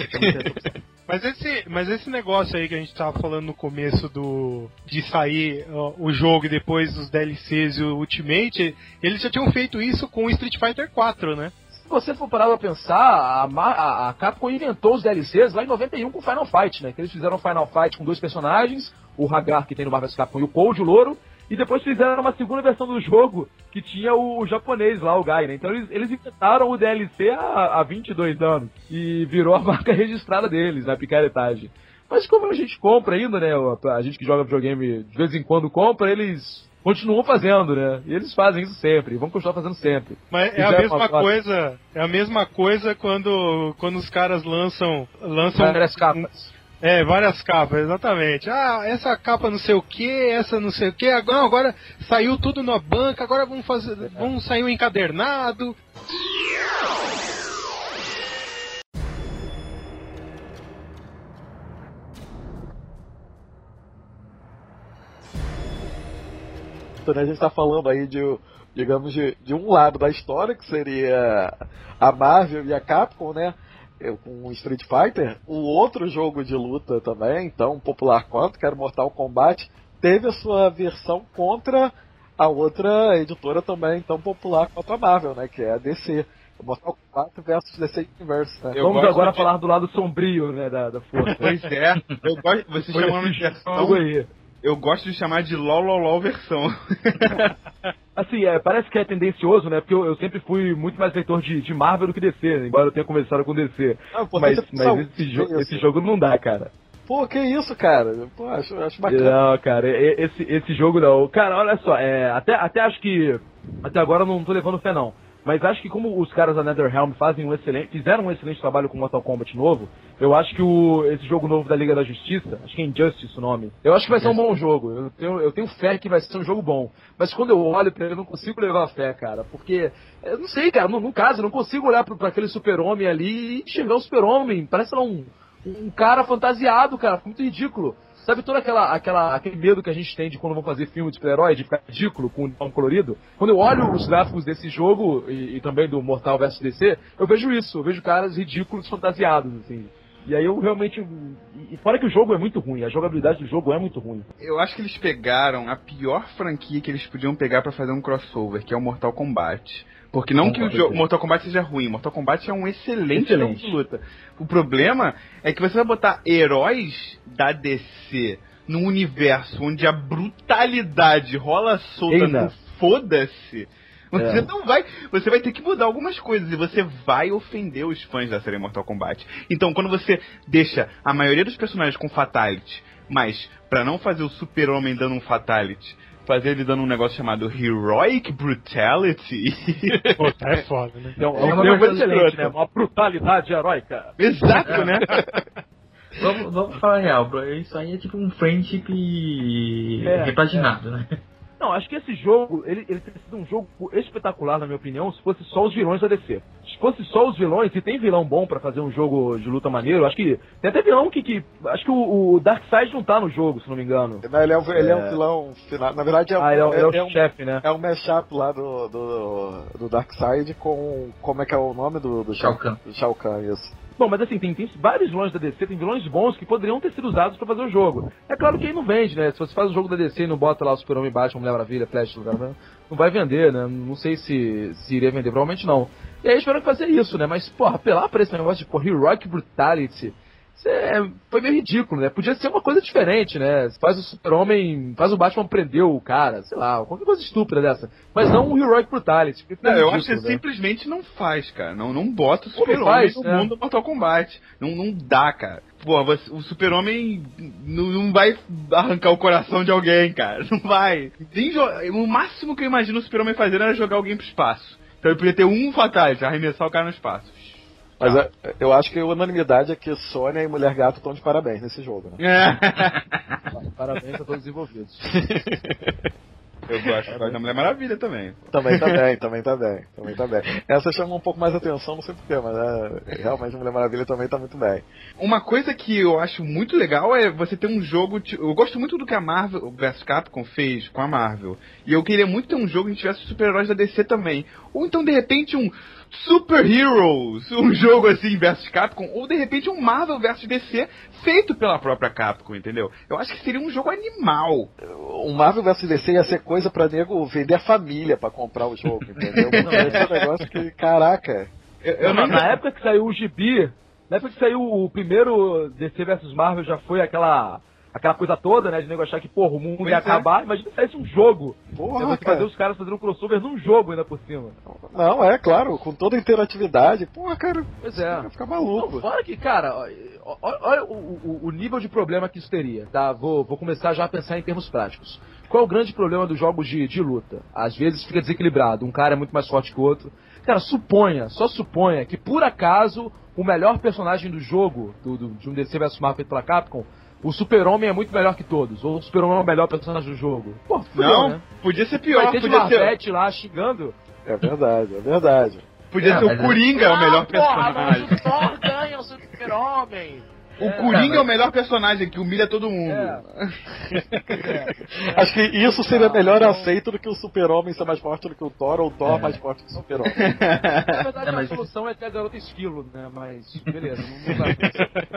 Mas esse, mas esse negócio aí que a gente tava falando no começo do de sair ó, o jogo e depois os DLCs e o Ultimate, eles já tinham feito isso com o Street Fighter 4, né? Se você for parar pra pensar, a, a, a Capcom inventou os DLCs lá em 91 com Final Fight, né? Que eles fizeram Final Fight com dois personagens, o Hagar que tem no Marvel vs Capcom e o Cold o Louro, e depois fizeram uma segunda versão do jogo que tinha o, o japonês lá, o Guy, né? Então eles, eles inventaram o DLC há, há 22 anos e virou a (laughs) marca registrada deles, na picaretagem. Mas como a gente compra ainda, né? A gente que joga videogame de vez em quando compra, eles continuam fazendo, né? E eles fazem isso sempre, vão continuar fazendo sempre. Mas é a mesma coisa, é a mesma coisa quando, quando os caras lançam lançam Várias capas. É, várias capas, exatamente. Ah, essa capa não sei o que, essa não sei o que, agora, agora saiu tudo na banca, agora vamos fazer. Vamos sair um encadernado. Então, né, a gente está falando aí de, digamos, de, de um lado da história, que seria a Marvel e a Capcom, né? Eu, com o Street Fighter. O outro jogo de luta também, tão popular quanto, que era Mortal Kombat, teve a sua versão contra a outra editora também tão popular quanto a Marvel, né? Que é a DC. Mortal Kombat versus DC Universe. Né? Vamos agora de... falar do lado sombrio, né, da, da força. Pois é. Eu gosto, você chamando de versão... Eu gosto de chamar de LOL LOL LOL versão. (laughs) Assim, é, parece que é tendencioso, né? Porque eu, eu sempre fui muito mais leitor de, de Marvel do que DC, né? embora eu tenha conversado com DC. Ah, mas mas esse, jo esse jogo não dá, cara. Pô, que isso, cara? Pô, acho, acho bacana. Não, cara, esse, esse jogo não. Cara, olha só, é, até, até acho que. Até agora eu não tô levando fé, não. Mas acho que como os caras da NetherRealm fazem um excelente, fizeram um excelente trabalho com Mortal Kombat novo, eu acho que o, esse jogo novo da Liga da Justiça, acho que é Injustice o nome, eu acho que vai ser um bom jogo. Eu tenho, eu tenho fé que vai ser um jogo bom. Mas quando eu olho pra ele, eu não consigo levar fé, cara. Porque, eu não sei, cara, no, no caso, eu não consigo olhar pra, pra aquele super-homem ali e enxergar o super-homem. Parece lá um, um cara fantasiado, cara. Muito ridículo. Sabe todo aquela, aquela, aquele medo que a gente tem de quando vão fazer filme de super-herói, de ficar ridículo com uniforme colorido? Quando eu olho os gráficos desse jogo e, e, também do Mortal vs DC, eu vejo isso, eu vejo caras ridículos fantasiados, assim. E aí eu realmente. E fora que o jogo é muito ruim, a jogabilidade do jogo é muito ruim. Eu acho que eles pegaram a pior franquia que eles podiam pegar para fazer um crossover, que é o Mortal Kombat. Porque não que o jogo, Mortal Kombat seja ruim, Mortal Kombat é um excelente, excelente. jogo de luta. O problema é que você vai botar heróis da DC num universo onde a brutalidade rola solta no foda-se. Você é. não vai. Você vai ter que mudar algumas coisas e você vai ofender os fãs da série Mortal Kombat. Então, quando você deixa a maioria dos personagens com Fatality, mas para não fazer o Super-Homem dando um Fatality, fazer ele dando um negócio chamado Heroic Brutality. (laughs) Pô, tá é foda, né? Então, é uma coisa excelente, né? Uma brutalidade heróica. Exato, né? (laughs) vamos, vamos falar real, bro. Isso aí é tipo um friendship é, repaginado, é. né? Não, acho que esse jogo, ele, ele teria sido um jogo espetacular, na minha opinião, se fosse só os vilões da DC. Se fosse só os vilões, e tem vilão bom para fazer um jogo de luta maneiro, acho que tem até vilão que. que acho que o, o Darkseid não tá no jogo, se não me engano. Não, ele é um, ele é. é um vilão final. Na verdade, é, ah, ele é, é, é, é um chefe, né? É um mashup lá do, do, do Darkseid com. Como é que é o nome do, do Shao Kahn? Shao Kahn, isso. Bom, mas assim, tem, tem vários vilões da DC, tem vilões bons que poderiam ter sido usados para fazer o jogo. É claro que aí não vende, né? Se você faz o jogo da DC e não bota lá o Super-Homem, Batman, Mulher Maravilha, Flash, não vai vender, né? Não sei se, se iria vender, provavelmente não. E aí esperando fazer isso, né? Mas, porra, apelar pra esse negócio de, porra, Heroic Brutality é, foi meio ridículo, né? Podia ser uma coisa diferente, né? Faz o super-homem, faz o Batman prender o cara, sei lá, qualquer coisa estúpida dessa. Mas não um Heroic Brutality. Não, eu acho que né? simplesmente não faz, cara. Não, não bota o super-homem no né? mundo do Mortal Kombat. Não, não dá, cara. Pô, o super-homem não, não vai arrancar o coração de alguém, cara. Não vai. O máximo que eu imagino o super-homem fazer era jogar alguém pro espaço. Então ele podia ter um fatality, arremessar o cara no espaço. Mas tá. é, eu acho que a unanimidade é que Sônia e Mulher Gato estão de parabéns nesse jogo, né? É. (laughs) parabéns a todos os envolvidos. (laughs) Eu gosto da Mulher Maravilha também. Também tá bem, (laughs) também tá bem, também tá bem. Essa chama um pouco mais atenção, não sei porquê, mas é, realmente a Mulher Maravilha também tá muito bem. Uma coisa que eu acho muito legal é você ter um jogo. Eu gosto muito do que a Marvel vs Capcom fez com a Marvel. E eu queria muito ter um jogo que tivesse super-heróis da DC também. Ou então, de repente, um Super Heroes, um jogo assim versus Capcom, ou de repente um Marvel versus DC feito pela própria Capcom, entendeu? Eu acho que seria um jogo animal. Um Marvel versus DC ia ser coisa pra nego vender a família para comprar o jogo, entendeu? (laughs) Esse é um negócio que, caraca. Eu, eu na, na época que saiu o Gibi, na época que saiu o primeiro DC versus Marvel, já foi aquela aquela coisa toda, né? De nego achar que, porra, o mundo pois ia é. acabar. Imagina se fosse um jogo. Porra, é você fazer os caras fazendo um crossover num jogo ainda por cima. Não, é claro, com toda a interatividade. Porra, cara. Pois é. Ficar maluco. Não, fora que, cara, olha o, o, o, nível de problema que isso teria, tá? Vou, vou começar já a pensar em termos práticos. Qual é o grande problema dos jogos de, de luta? Às vezes fica desequilibrado, um cara é muito mais forte que o outro. Cara, suponha, só suponha que por acaso o melhor personagem do jogo, do, do de um DC vs Marvel feito pela Capcom, o Super-Homem é muito melhor que todos, ou o Super-Homem é o melhor personagem do jogo. Pô, fudeu, não, né? podia ser pior. Vai ter podia de ser... lá xingando. É verdade, é verdade. Podia é, ser o Coringa, é... o melhor ah, personagem. Porra, o Thor ganha o Super-Homem. O Coringa é o melhor personagem que humilha todo mundo. (laughs) Acho que isso seria melhor aceito do que o super-homem ser mais forte do que o Thor, ou o Thor É. mais forte que o (laughs) super-homem. Na verdade, É, mas- a solução é ter a garota esquilo, né? Mas, beleza, não, não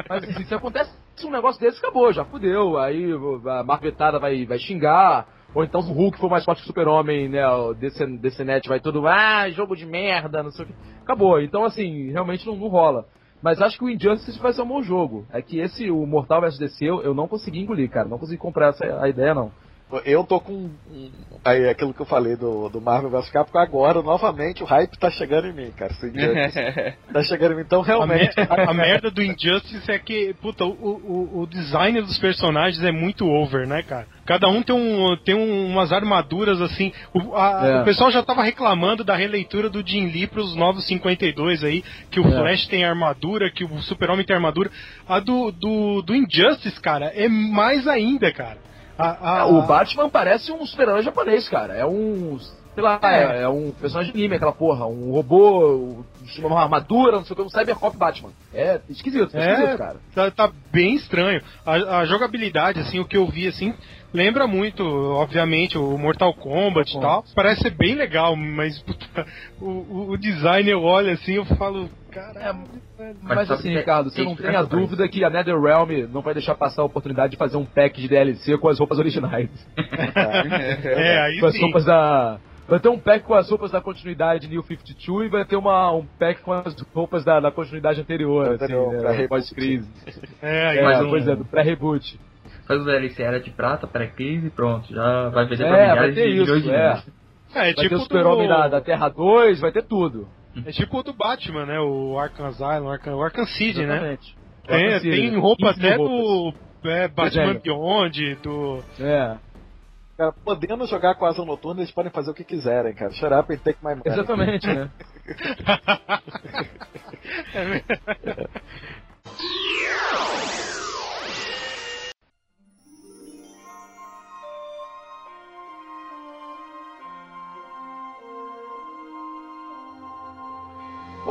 Mas assim, se acontece um negócio desse, acabou, já fudeu. Aí a marvetada vai, vai xingar. Ou então o Hulk for mais forte que o Super-Homem, né? O DC, DC Net vai todo, ah, jogo de merda, não sei o que. Acabou. Então, assim, realmente não, não rola. Mas acho que o Injustice vai ser um bom jogo. É que esse, o Mortal vs DC, eu, eu não consegui engolir, cara. Não consegui comprar essa a ideia, não. Eu tô com aí, aquilo que eu falei do, do Marvel vs Capcom agora, novamente, o hype tá chegando em mim, cara. (laughs) Tá chegando em mim, então A, realmente. mer- a merda do Injustice é que, puta, o, o, o design dos personagens é muito over, né, cara? Cada um tem, um, tem um- umas armaduras assim. O, a- É. o pessoal já tava reclamando da releitura do Jim Lee pros novos 52 aí, que o É. Flash tem armadura, que o Super-Homem tem armadura. A do, do, do Injustice, cara, é mais ainda, cara. A- a- O Batman parece um super-herói japonês, cara. É um. Sei lá, é, é um personagem de anime, aquela porra. Um robô, uma armadura, não sei o que, um Cybercop Batman. É esquisito, é, esquisito, É, cara. tá, tá bem estranho. A, a jogabilidade, assim, o que eu vi, assim, lembra muito, obviamente, o Mortal Kombat e tal. Parece ser bem legal, mas puta, o, o- o design eu olho assim eu falo, caralho. Mas, sabe assim, que é- Ricardo, você não tem a dúvida que a NetherRealm não vai deixar passar a oportunidade de fazer um pack de DLC com as roupas originais. (laughs) É, aí com as sim. roupas da. Vai ter um pack com as roupas da continuidade New 52 e vai ter uma, um pack com as roupas da, da continuidade anterior, Anterior, assim, né? Pós-crise. É, aí É, mais um- pois é, do pré-reboot. Faz o DLC Era de Prata, pré-crise e pronto. Já vai vender É, pra vai milhares ter de milhões isso, de é. É, Vai tipo ter o Super-Homem do- da, da Terra 2, vai ter tudo. É tipo o do Batman, né? O Arkham Asylum, o Arkham, o Arkham City, né? Exatamente. Tem, Arkham City, tem né? roupa 15 mil até roupas. do é, Batman Desenho. Beyond, do... É, Cara, podendo jogar com asa noturna, eles podem fazer o que quiserem, cara. Shut up and take my money. exatamente, né? (laughs) (laughs) (laughs)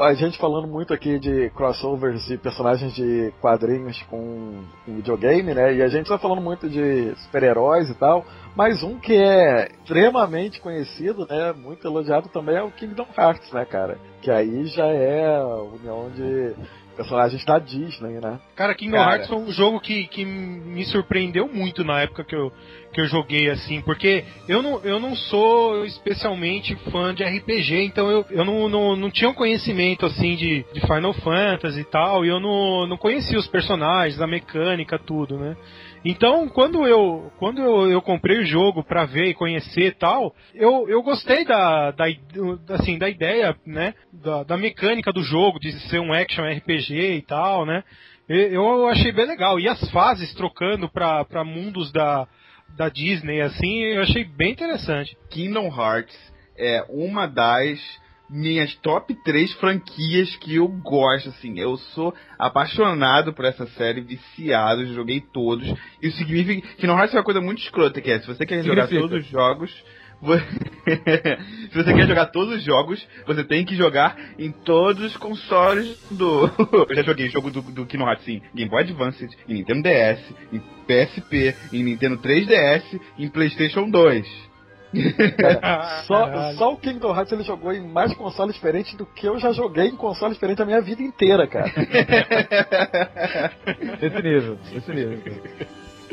A gente falando muito aqui de crossovers de personagens de quadrinhos com, com videogame, né? E a gente tá falando muito de super-heróis e tal. Mas um que é extremamente conhecido, né? Muito elogiado também é o Kingdom Hearts, né, cara? Que aí já é a união de personagens da Disney, né? Cara, Kingdom Cara. Hearts foi um jogo que, que me surpreendeu muito na época que eu, que eu joguei, assim, porque eu não, eu não sou especialmente fã de RPG, então eu, eu não, não, não tinha um conhecimento, assim, de, de Final Fantasy e tal, e eu não, não conhecia os personagens, a mecânica, tudo, né? Então, quando eu, quando eu, eu comprei o jogo pra ver e conhecer e tal, eu, eu gostei da, da, assim, da ideia, né? Da, da mecânica do jogo, de ser um action RPG e tal, né? Eu achei bem legal. E as fases trocando pra mundos da, da Disney, assim, eu achei bem interessante. Kingdom Hearts é uma das minhas top 3 franquias que eu gosto, assim. Eu sou apaixonado por essa série, viciado, joguei todos. Isso significa que Hearts é uma coisa muito escrota, que é, se você quer jogar Significa. todos os jogos... (laughs) se você quer jogar todos os jogos, você tem que jogar em todos os consoles do. (laughs) Eu já joguei jogo do, do Kingdom Hearts em Game Boy Advance, em Nintendo DS, em PSP, em Nintendo 3DS, em PlayStation 2. Só, Caralho. só o Kingdom Hearts ele jogou em mais consoles diferentes do que eu já joguei em consoles diferentes a minha vida inteira, cara. (laughs) Esse nível, esse nível.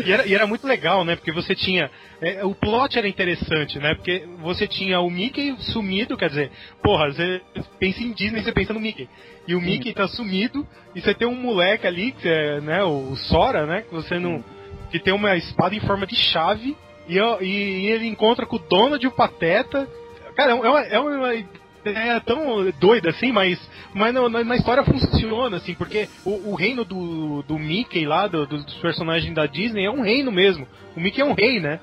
E era, e era muito legal, né? Porque você tinha. é, o plot era interessante, né? Porque você tinha o Mickey sumido, quer dizer, porra, você pensa em Disney, você pensa no Mickey. E o Mickey tá sumido, e você tem um moleque ali, que é, né, o Sora, né? Que você não. que tem uma espada em forma de chave, e, e ele encontra com o Donald e o Pateta. Cara, é uma, é uma ideia tão doida assim, mas, mas na, na- história funciona, assim, porque o, o reino do, do Mickey lá, do- dos personagens da Disney, é um reino mesmo. O Mickey é um rei, né?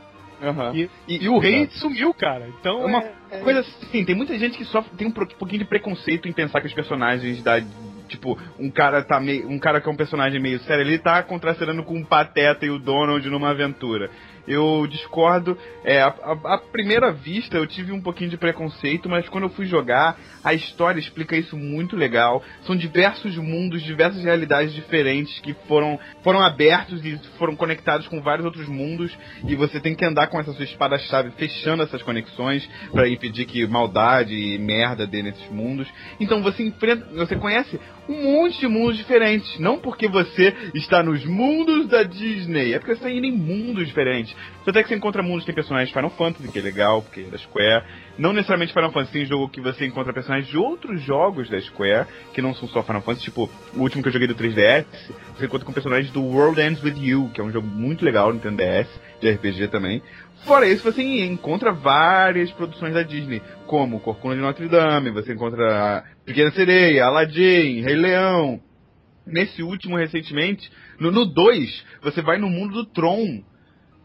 E, e o rei sumiu, cara. Então É uma é- coisa assim, tem muita gente que sofre, tem um pouquinho de preconceito em pensar que os personagens da. Tipo, um cara tá meio. Um cara que é um personagem meio sério, ele tá contracenando com o Pateta e o Donald numa aventura. Eu discordo. É, a, a, a primeira vista eu tive um pouquinho de preconceito, mas quando eu fui jogar, a história explica isso muito legal. São diversos mundos, diversas realidades diferentes que foram, foram abertos e foram conectados com vários outros mundos. E você tem que andar com essa sua espada-chave fechando essas conexões para impedir que maldade e merda dê nesses mundos. Então você enfrenta, você conhece um monte de mundos diferentes. Não porque você está nos mundos da Disney, é porque você está indo em mundos diferentes. Até que você encontra mundos que tem personagens de Final Fantasy, que é legal, porque é da Square. Não necessariamente Final Fantasy, tem jogo que você encontra personagens de outros jogos da Square, que não são só Final Fantasy, tipo, o último que eu joguei do 3DS, você encontra com personagens do World Ends With You, que é um jogo muito legal Nintendo DS, de RPG também. Fora isso, você encontra várias produções da Disney, como Corcunda de Notre Dame, você encontra Pequena Sereia, Aladdin, Rei Leão. Nesse último, recentemente, no 2, você vai no mundo do Tron.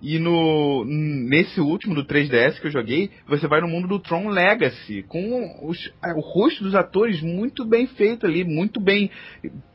E no nesse último do 3DS que eu joguei, você vai no mundo do Tron Legacy, com os, o rosto dos atores muito bem feito ali, muito bem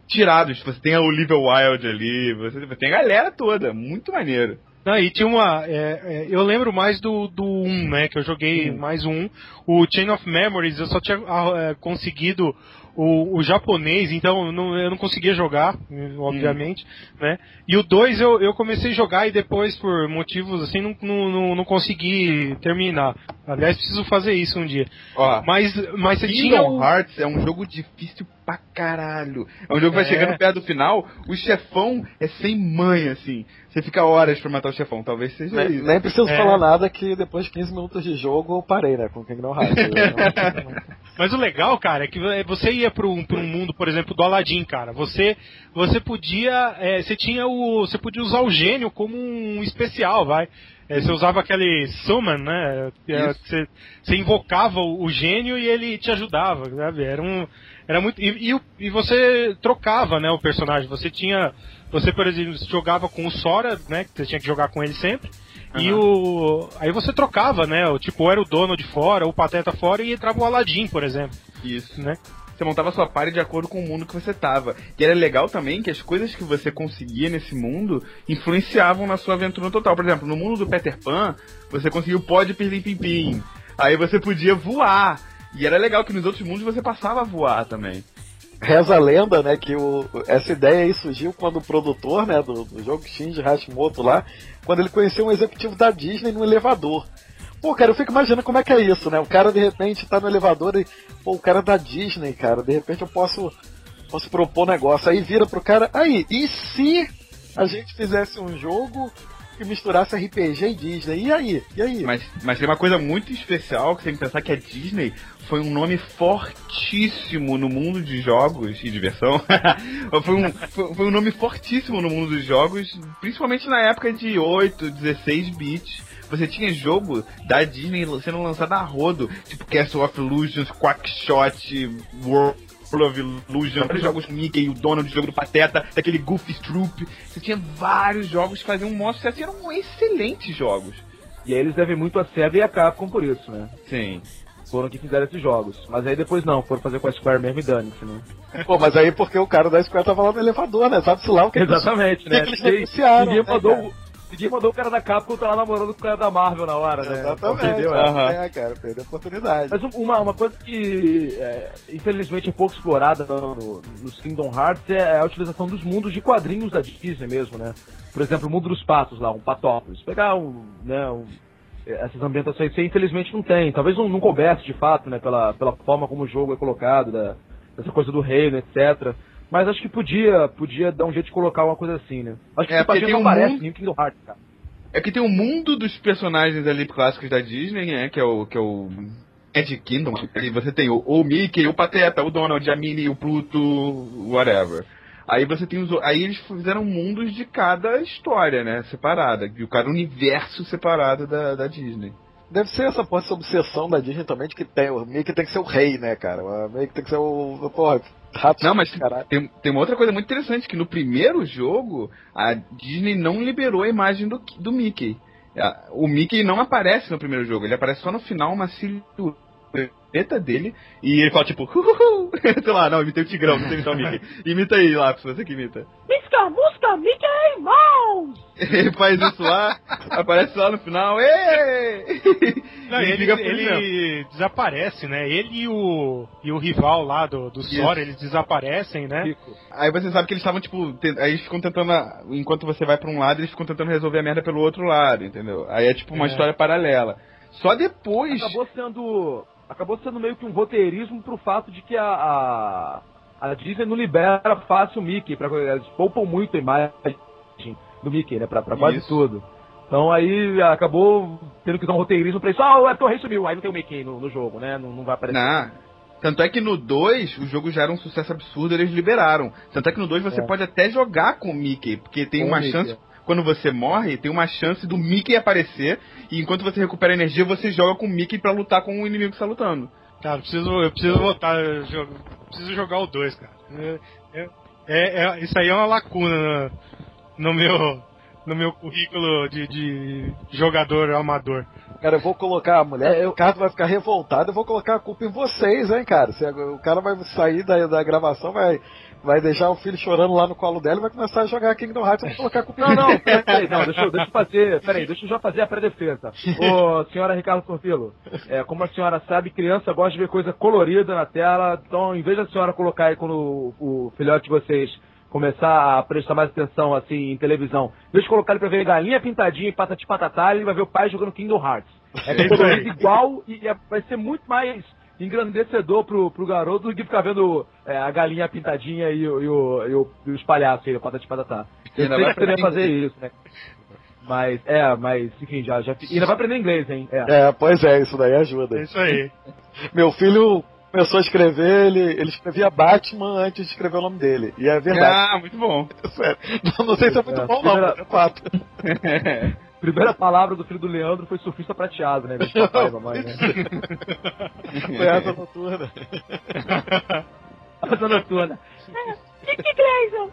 tirados. Você tem a Olivia Wilde ali, você tem a galera toda, muito maneiro. Não, e tinha uma. É, é, eu lembro mais do, do 1, né? Que eu joguei mais um. O Chain of Memories, eu só tinha ah, é, conseguido o, o, japonês, então não, eu não conseguia jogar, obviamente, né? E o 2 eu, eu comecei a jogar e depois, por motivos assim, não, não, não consegui terminar. Aliás, preciso fazer isso um dia. Ó, mas, mas você Kingdom tinha. o- Hearts é um jogo difícil pra caralho. É um jogo que vai É. chegando perto do final, o chefão é sem mãe, assim. Você fica horas pra matar o chefão, talvez seja Nem, isso. nem preciso É. falar nada que depois de 15 minutos de jogo eu parei, né? Com Kingdom Hearts. (laughs) Mas o legal, cara, é que você ia para um, pra um mundo, por exemplo, do Aladdin, cara. Você, você podia, é, você tinha o, você podia usar o gênio como um especial, vai. É, você usava aquele summon, né? É. Você, você invocava o, o gênio e ele te ajudava, sabe? Era um, era muito e, e, e você trocava, né, o personagem. Você tinha, você por exemplo jogava com o Sora, né? Que você tinha que jogar com ele sempre. E o. Aí você trocava, né? O tipo, era o dono de fora, o pateta fora, e entrava o Aladdin, por exemplo. Isso. Né? Você montava sua party de acordo com o mundo que você tava. E era legal também que as coisas que você conseguia nesse mundo influenciavam na sua aventura total. Por exemplo, no mundo do Peter Pan, você conseguiu o pó de Pirlim Pim Pim. Aí você podia voar. E era legal que nos outros mundos você passava a voar também. Reza a lenda, né, que o, essa ideia aí surgiu quando o produtor, né, do, do jogo Shinji Hashimoto lá, quando ele conheceu um executivo da Disney no elevador. Pô, cara, eu fico imaginando como é que é isso, né? O cara de repente tá no elevador e, pô, o cara é da Disney, cara, de repente eu posso, posso propor um negócio. Aí vira pro cara, aí, e se a gente fizesse um jogo que misturasse RPG e Disney? E aí? E aí? Mas, mas tem uma coisa muito especial que você tem que pensar que a Disney foi um nome fortíssimo no mundo de jogos e diversão. (laughs) foi, um, foi, foi um nome fortíssimo no mundo dos jogos, principalmente na época de 8, 16 bits. Você tinha jogo da Disney sendo lançado a rodo, tipo Castle of Illusions, Quackshot, World of Illusion, vários jogos do Mickey, o Donald, o jogo do Pateta, daquele Goofy Troop. Você tinha vários jogos que faziam um monte de sucesso e eram excelentes jogos. E aí eles devem muito a SEGA e a Capcom por isso, né? Sim. Foram que fizeram esses jogos. Mas aí depois não, foram fazer com a Square mesmo e dane-se, né? (laughs) Pô, mas aí porque o cara da Square tava lá no elevador, né? Sabe-se lá o que (laughs) Exatamente, (laughs) que né? eles Ninguém- negociaram, ninguém né, mandou, cara? Ninguém mandou o cara da Capcom tá lá namorando com o cara da Marvel na hora, né? Exatamente. Entendeu? É, cara, perdeu a oportunidade. Mas um- uma, uma coisa que, é, infelizmente, é pouco explorada no, nos Kingdom Hearts é a utilização dos mundos de quadrinhos da Disney mesmo, né? Por exemplo, o mundo dos patos lá, um patópolis. Pegar um, né, um- essas ambientações que infelizmente não tem. Talvez não, não coubesse de fato, né? Pela, pela forma como o jogo é colocado, da, dessa coisa do reino, etc. Mas acho que podia, podia dar um jeito de colocar uma coisa assim, né? Acho que É, patinho tem não um aparece mundo- em Kingdom Hearts, cara. É que tem o mundo dos personagens ali clássicos da Disney, né? Que é o. Que é o Magic Kingdom. E você tem o, o Mickey, o Pateta, o Donald, a Minnie, o Pluto, whatever. Aí você tem os. o- Aí eles fizeram mundos de cada história, né? Separada. De cada universo separado da, da Disney. Deve ser essa, essa obsessão da Disney também de que tem, o Mickey tem que ser o rei, né, cara? O Mickey tem que ser o. Porra, rato. Não, mas tem, tem uma outra coisa muito interessante, que no primeiro jogo, a Disney não liberou a imagem do, do Mickey. A- O Mickey não aparece no primeiro jogo, ele aparece só no final uma silhueta. Caneta dele e ele fala tipo, Uhuhu! (laughs) sei lá, não, imitei o Tigrão, não sei imitar o Mickey. Imita aí, Lápis, você que imita. Misca, musca, Mickey Mouse! (laughs) Ele faz isso lá, aparece lá no final, Êêê! Não, E ele, por ele desaparece, né? Ele e o, e o rival lá do, do Sora, eles desaparecem, né? Aí você sabe que eles estavam, tipo, te- aí eles ficam tentando, enquanto você vai pra um lado, eles ficam tentando resolver a merda pelo outro lado, entendeu? Aí é tipo uma É. história paralela. Só depois. Acabou sendo. Acabou sendo meio que um roteirismo pro fato de que a. a... a Disney não libera fácil o Mickey, pra, eles poupam muito a imagem do Mickey, né? Pra, pra quase Isso. tudo. Então aí acabou tendo que dar um roteirismo pra isso. Ah, o Everton Rey sumiu, aí não tem o Mickey no, no jogo, né? Não, não vai aparecer. Não. Tanto é que no 2 o jogo já era um sucesso absurdo, eles liberaram. Tanto é que no 2 você É. pode até jogar com o Mickey, porque tem Com uma Mickey, chance. É. Quando você morre, tem uma chance do Mickey aparecer, e enquanto você recupera energia, você joga com o Mickey pra lutar com o inimigo que está lutando. Cara, eu preciso, eu preciso voltar, eu jo- preciso jogar o 2, cara. É, é- é- é- isso aí é uma lacuna no, no meu, no meu currículo de, de jogador amador. Cara, eu vou colocar a mulher, o Ricardo vai ficar revoltado, eu vou colocar a culpa em vocês, hein, cara. Se o cara vai sair da, da gravação, vai, vai deixar o filho chorando lá no colo dela e vai começar a jogar Kingdom Hearts, eu vou colocar culpa Não, não, peraí, peraí, não, deixa eu, deixa eu fazer, peraí, deixa eu já fazer a pré-defesa. Ô, senhora Ricardo Corpilo, é, como a senhora sabe, criança gosta de ver coisa colorida na tela, então em vez da senhora colocar aí quando o, o filhote de vocês começar a prestar mais atenção, assim, em televisão, em vez de colocar ele pra ver galinha pintadinha e patati patatá, ele vai ver o pai jogando Kingdom Hearts. É (laughs) É igual e é- vai ser muito mais engrandecedor pro, pro garoto do que ficar vendo é, a galinha pintadinha e, o- e, o- e, o- e os palhaços aí, o patati patatá. Eu Ainda sei vai que aprender fazer isso, né? Mas, é, mas, enfim, já, já. e Ainda vai aprender inglês, hein? É. É, pois é, isso daí ajuda. É isso aí. (laughs) Meu filho começou a escrever, ele, ele escrevia Batman antes de escrever o nome dele. E é verdade. Ah, muito bom. (laughs) Sério. Não, não sei se é muito É, bom, não, primeira- mas é fato. (laughs) Primeira palavra do filho do Leandro foi surfista prateado, né? O papai e mamãe, né? (laughs) Foi asa noturna. Asa noturna. Dick Grayson!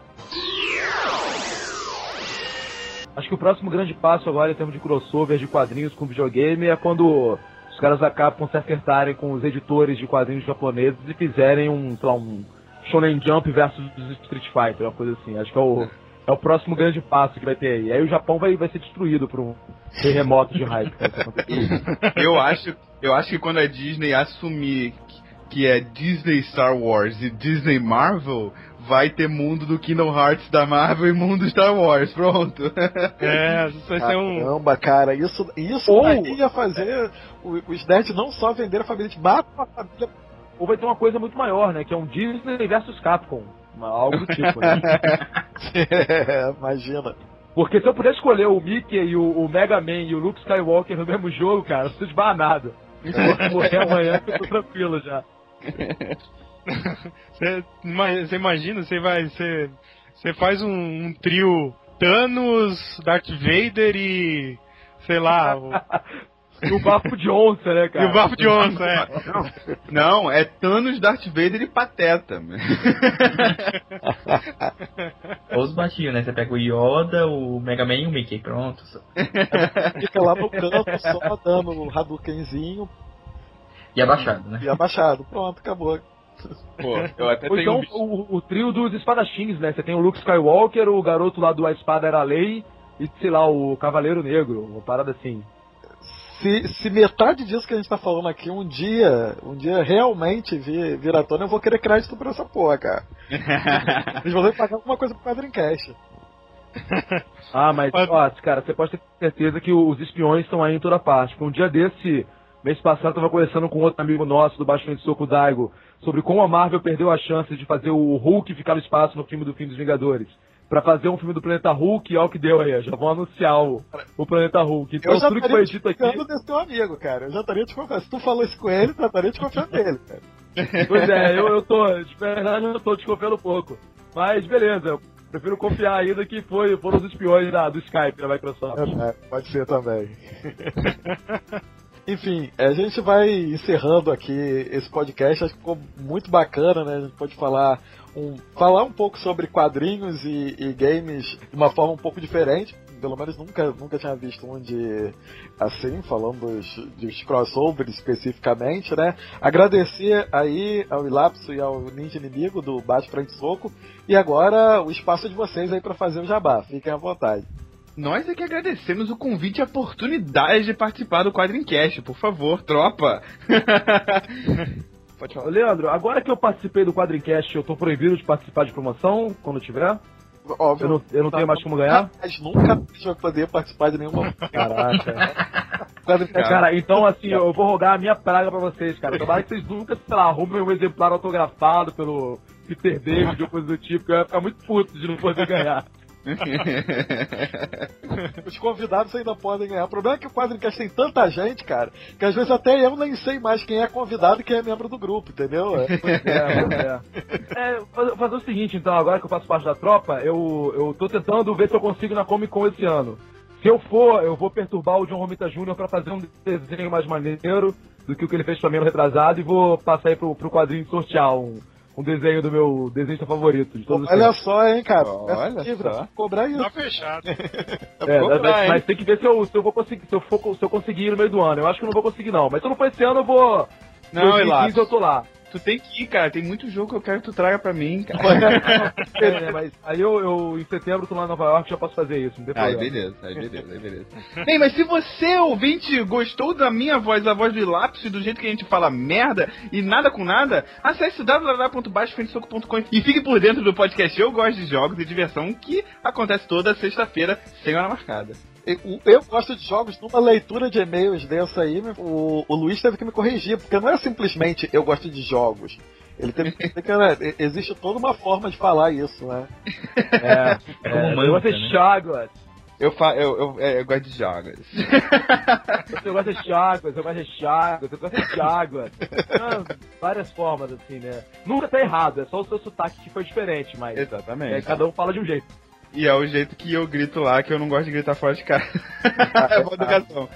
Acho que o próximo grande passo agora em termos de crossover de quadrinhos com videogame é quando os caras acabam se acertarem com os editores de quadrinhos japoneses e fizerem um, sei lá, um Shonen Jump versus Street Fighter, uma coisa assim. Acho que é o, é o próximo grande passo que vai ter aí. Aí o Japão vai, vai ser destruído por um terremoto de hype. que vai acontecer. eu acho, eu acho que quando a Disney assumir que- que é Disney Star Wars e Disney Marvel, vai ter mundo do Kingdom Hearts da Marvel e mundo Star Wars, pronto. É, isso vai ser um. Caramba, cara, isso, isso Ou- daí ia fazer o- os nerds não só vender a família de mata a família. Ou vai ter uma coisa muito maior, né? Que é um Disney versus Capcom. Algo do tipo, né? É, (laughs) imagina. Porque se eu pudesse escolher o Mickey e o, o Mega Man e o Luke Skywalker no mesmo jogo, cara, não preciso de mais nada. Se eu morrer amanhã, eu tô tranquilo já. (laughs) Você ima- você imagina, você vai. Você, você faz um, um trio Thanos, Darth Vader e. sei lá. (laughs) o- E o bafo de onça, né, cara? e o Bafo de Onça, é. Não, é Thanos, Darth Vader e Pateta. (laughs) Os baixinhos, né? Você pega o Yoda, o Mega Man e o Mickey, pronto. Fica lá no canto só dando o Hadoukenzinho E abaixado, né? e abaixado. Pronto, acabou. Pô, eu até Ou tenho então um o, o trio dos espadachins, né? Você tem o Luke Skywalker, o garoto lá do A Espada Era a Lei e, sei lá, o Cavaleiro Negro, uma parada assim. Se, se metade disso que a gente tá falando aqui um dia, um dia realmente vir, vir à tona, eu vou querer crédito por essa porra, cara. (laughs) Eles vão ter que pagar alguma coisa pro Quadrincast. (laughs) Ah, mas, ó, cara, você pode ter certeza que os espiões estão aí em toda parte. Porque um dia desse, mês passado, eu tava conversando com outro amigo nosso do Baixo de Soco Daigo sobre como a Marvel perdeu a chance de fazer o Hulk ficar no espaço no filme do fim dos Vingadores. Pra fazer um filme do Planeta Hulk, e olha o que deu aí, já vão anunciar o, o Planeta Hulk. Então eu já tudo que foi dito aqui. desconfiando desse teu amigo, cara. Eu já estaria desconfiando. Se tu falou isso com ele, eu já estaria desconfiando dele, cara. Pois é, eu, eu tô, de verdade, eu tô desconfiando um pouco. Mas beleza, eu prefiro confiar ainda que foi, foram os espiões da, do Skype da Microsoft. É, pode ser também. (laughs) Enfim, a gente vai encerrando aqui esse podcast. Acho que ficou muito bacana, né? A gente pode falar um, falar um pouco sobre quadrinhos e, e games de uma forma um pouco diferente. pelo menos nunca, nunca tinha visto um de assim, falando dos, dos crossovers especificamente, né? Agradecer aí ao Ilapso e ao Ninja Inimigo do Bate Frente Soco. E agora o espaço de vocês aí para fazer o jabá. Fiquem à vontade. Nós é que agradecemos o convite e a oportunidade de participar do Quadrincast. Por favor, tropa. (laughs) Pode falar. Leandro, agora que eu participei do Quadrincast, eu tô proibido de participar de promoção quando tiver? Óbvio. Eu não, eu não tenho mais como ganhar? Mas nunca vai poder participar de nenhuma. Caraca. Cara, então assim, eu vou rogar a minha praga pra vocês, cara. Tomara que vocês nunca, sei lá, arrumem um exemplar autografado pelo Peter David ou coisa do tipo, que eu ia ficar muito puto de não poder ganhar. Os convidados ainda podem ganhar. O problema é que o Quadrincast tem tanta gente, cara, que às vezes até eu nem sei mais quem é convidado e quem é membro do grupo, entendeu? É, é. é (laughs) fazer, fazer o seguinte, então, agora que eu faço parte da tropa, eu, eu tô tentando ver se eu consigo na Comic Con esse ano. Se eu for, eu vou perturbar o John Romita Jr. pra fazer um desenho mais maneiro do que o que ele fez mim no retrasado e vou passar aí pro, pro quadrinho sortear um, um desenho do meu desenhista favorito de todos os Olha tempos. só, hein, cara. Olha Essa só. Cobrar isso. Tá fechado. (laughs) É, cobrar, mas, mas tem que ver se eu, se eu vou conseguir, se eu, for, se eu conseguir ir no meio do ano. Eu acho que eu não vou conseguir não, mas se eu não for esse ano eu vou. Não, 2015 Elapso. eu tô lá. Tu tem que ir, cara. Tem muito jogo que eu quero que tu traga pra mim, cara. (laughs) É, né, mas aí eu, eu, em setembro, tô lá em Nova York já posso fazer isso, não Aí beleza, aí beleza, aí beleza. (laughs) Bem, mas se você, ouvinte, gostou da minha voz, da voz do Ilapso e do jeito que a gente fala merda e nada com nada, acesse www.baixofrentesoco.com e fique por dentro do podcast Eu Gosto de Jogos e Diversão que acontece toda sexta-feira, sem hora marcada. Eu, eu gosto de jogos numa leitura de e-mails dessa aí, né, o, o Luiz teve que me corrigir, porque não é simplesmente eu gosto de jogos. Ele teve que dizer que né, existe toda uma forma de falar isso, né? É, é, eu gosto de Chagas. Eu, fa eu, eu, é, eu gosto de jogos. (laughs) Eu gosto de Chagas, eu gosto de Chagas, eu gosto de Chagas. Ah, Várias formas, assim, né? Nunca tá errado, é só o seu sotaque que foi diferente, mas Exatamente. é, cada um fala de um jeito. E é o jeito que eu grito lá, que eu não gosto de gritar fora de casa. (laughs) é boa educação.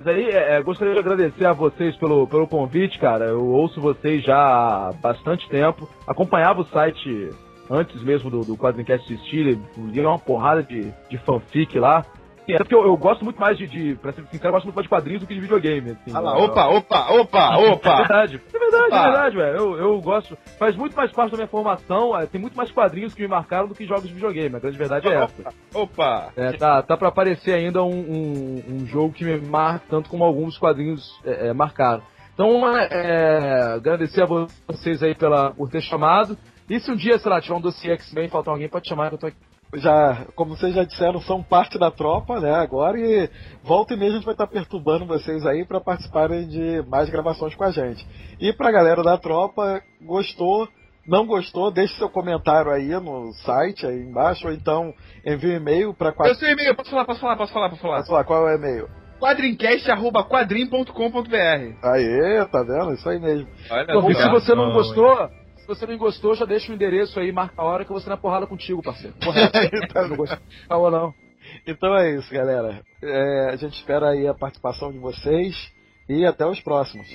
Mas aí, é, é, gostaria de agradecer a vocês pelo, pelo convite, cara. Eu ouço vocês já há bastante tempo. Acompanhava o site antes mesmo do, do Quadrincast existir, lia uma porrada de, de fanfic lá. Até porque eu, eu gosto muito mais de, de, pra ser sincero, eu gosto muito mais de quadrinhos do que de videogame. Assim, Ah lá, Eu- opa, opa, opa, opa! É verdade, é verdade, Opa. é verdade, velho. Eu, eu gosto. Faz muito mais parte da minha formação. é, Tem muito mais quadrinhos que me marcaram do que jogos de videogame. A grande verdade é essa. Opa! É, tá, tá pra aparecer ainda um, um, um jogo que me marca tanto como alguns quadrinhos é, é, marcaram. Então, é, é, agradecer a vocês aí pela, por ter chamado. E se um dia, sei lá, tiver um dossiê X-Men e faltar alguém, pode chamar que eu tô aqui. Já, como vocês já disseram, são parte da tropa, né? Agora e volta e meia a gente vai estar perturbando vocês aí para participarem de mais gravações com a gente. E pra galera da tropa, gostou, não gostou, deixe seu comentário aí no site aí embaixo, ou então envie um e-mail para Eu sei o e-mail, posso falar, posso falar, posso falar, posso falar. Posso falar qual é o e-mail? quadrincast.quadrim.com.br Aê, tá vendo? Isso aí mesmo. Olha e se você não gostou, você não gostou, já deixa o endereço aí, marca a hora que eu vou ser na porrada contigo, parceiro. Correto. (laughs) não gostou, ou não. Então é isso, galera. É, a gente espera aí a participação de vocês e até os próximos.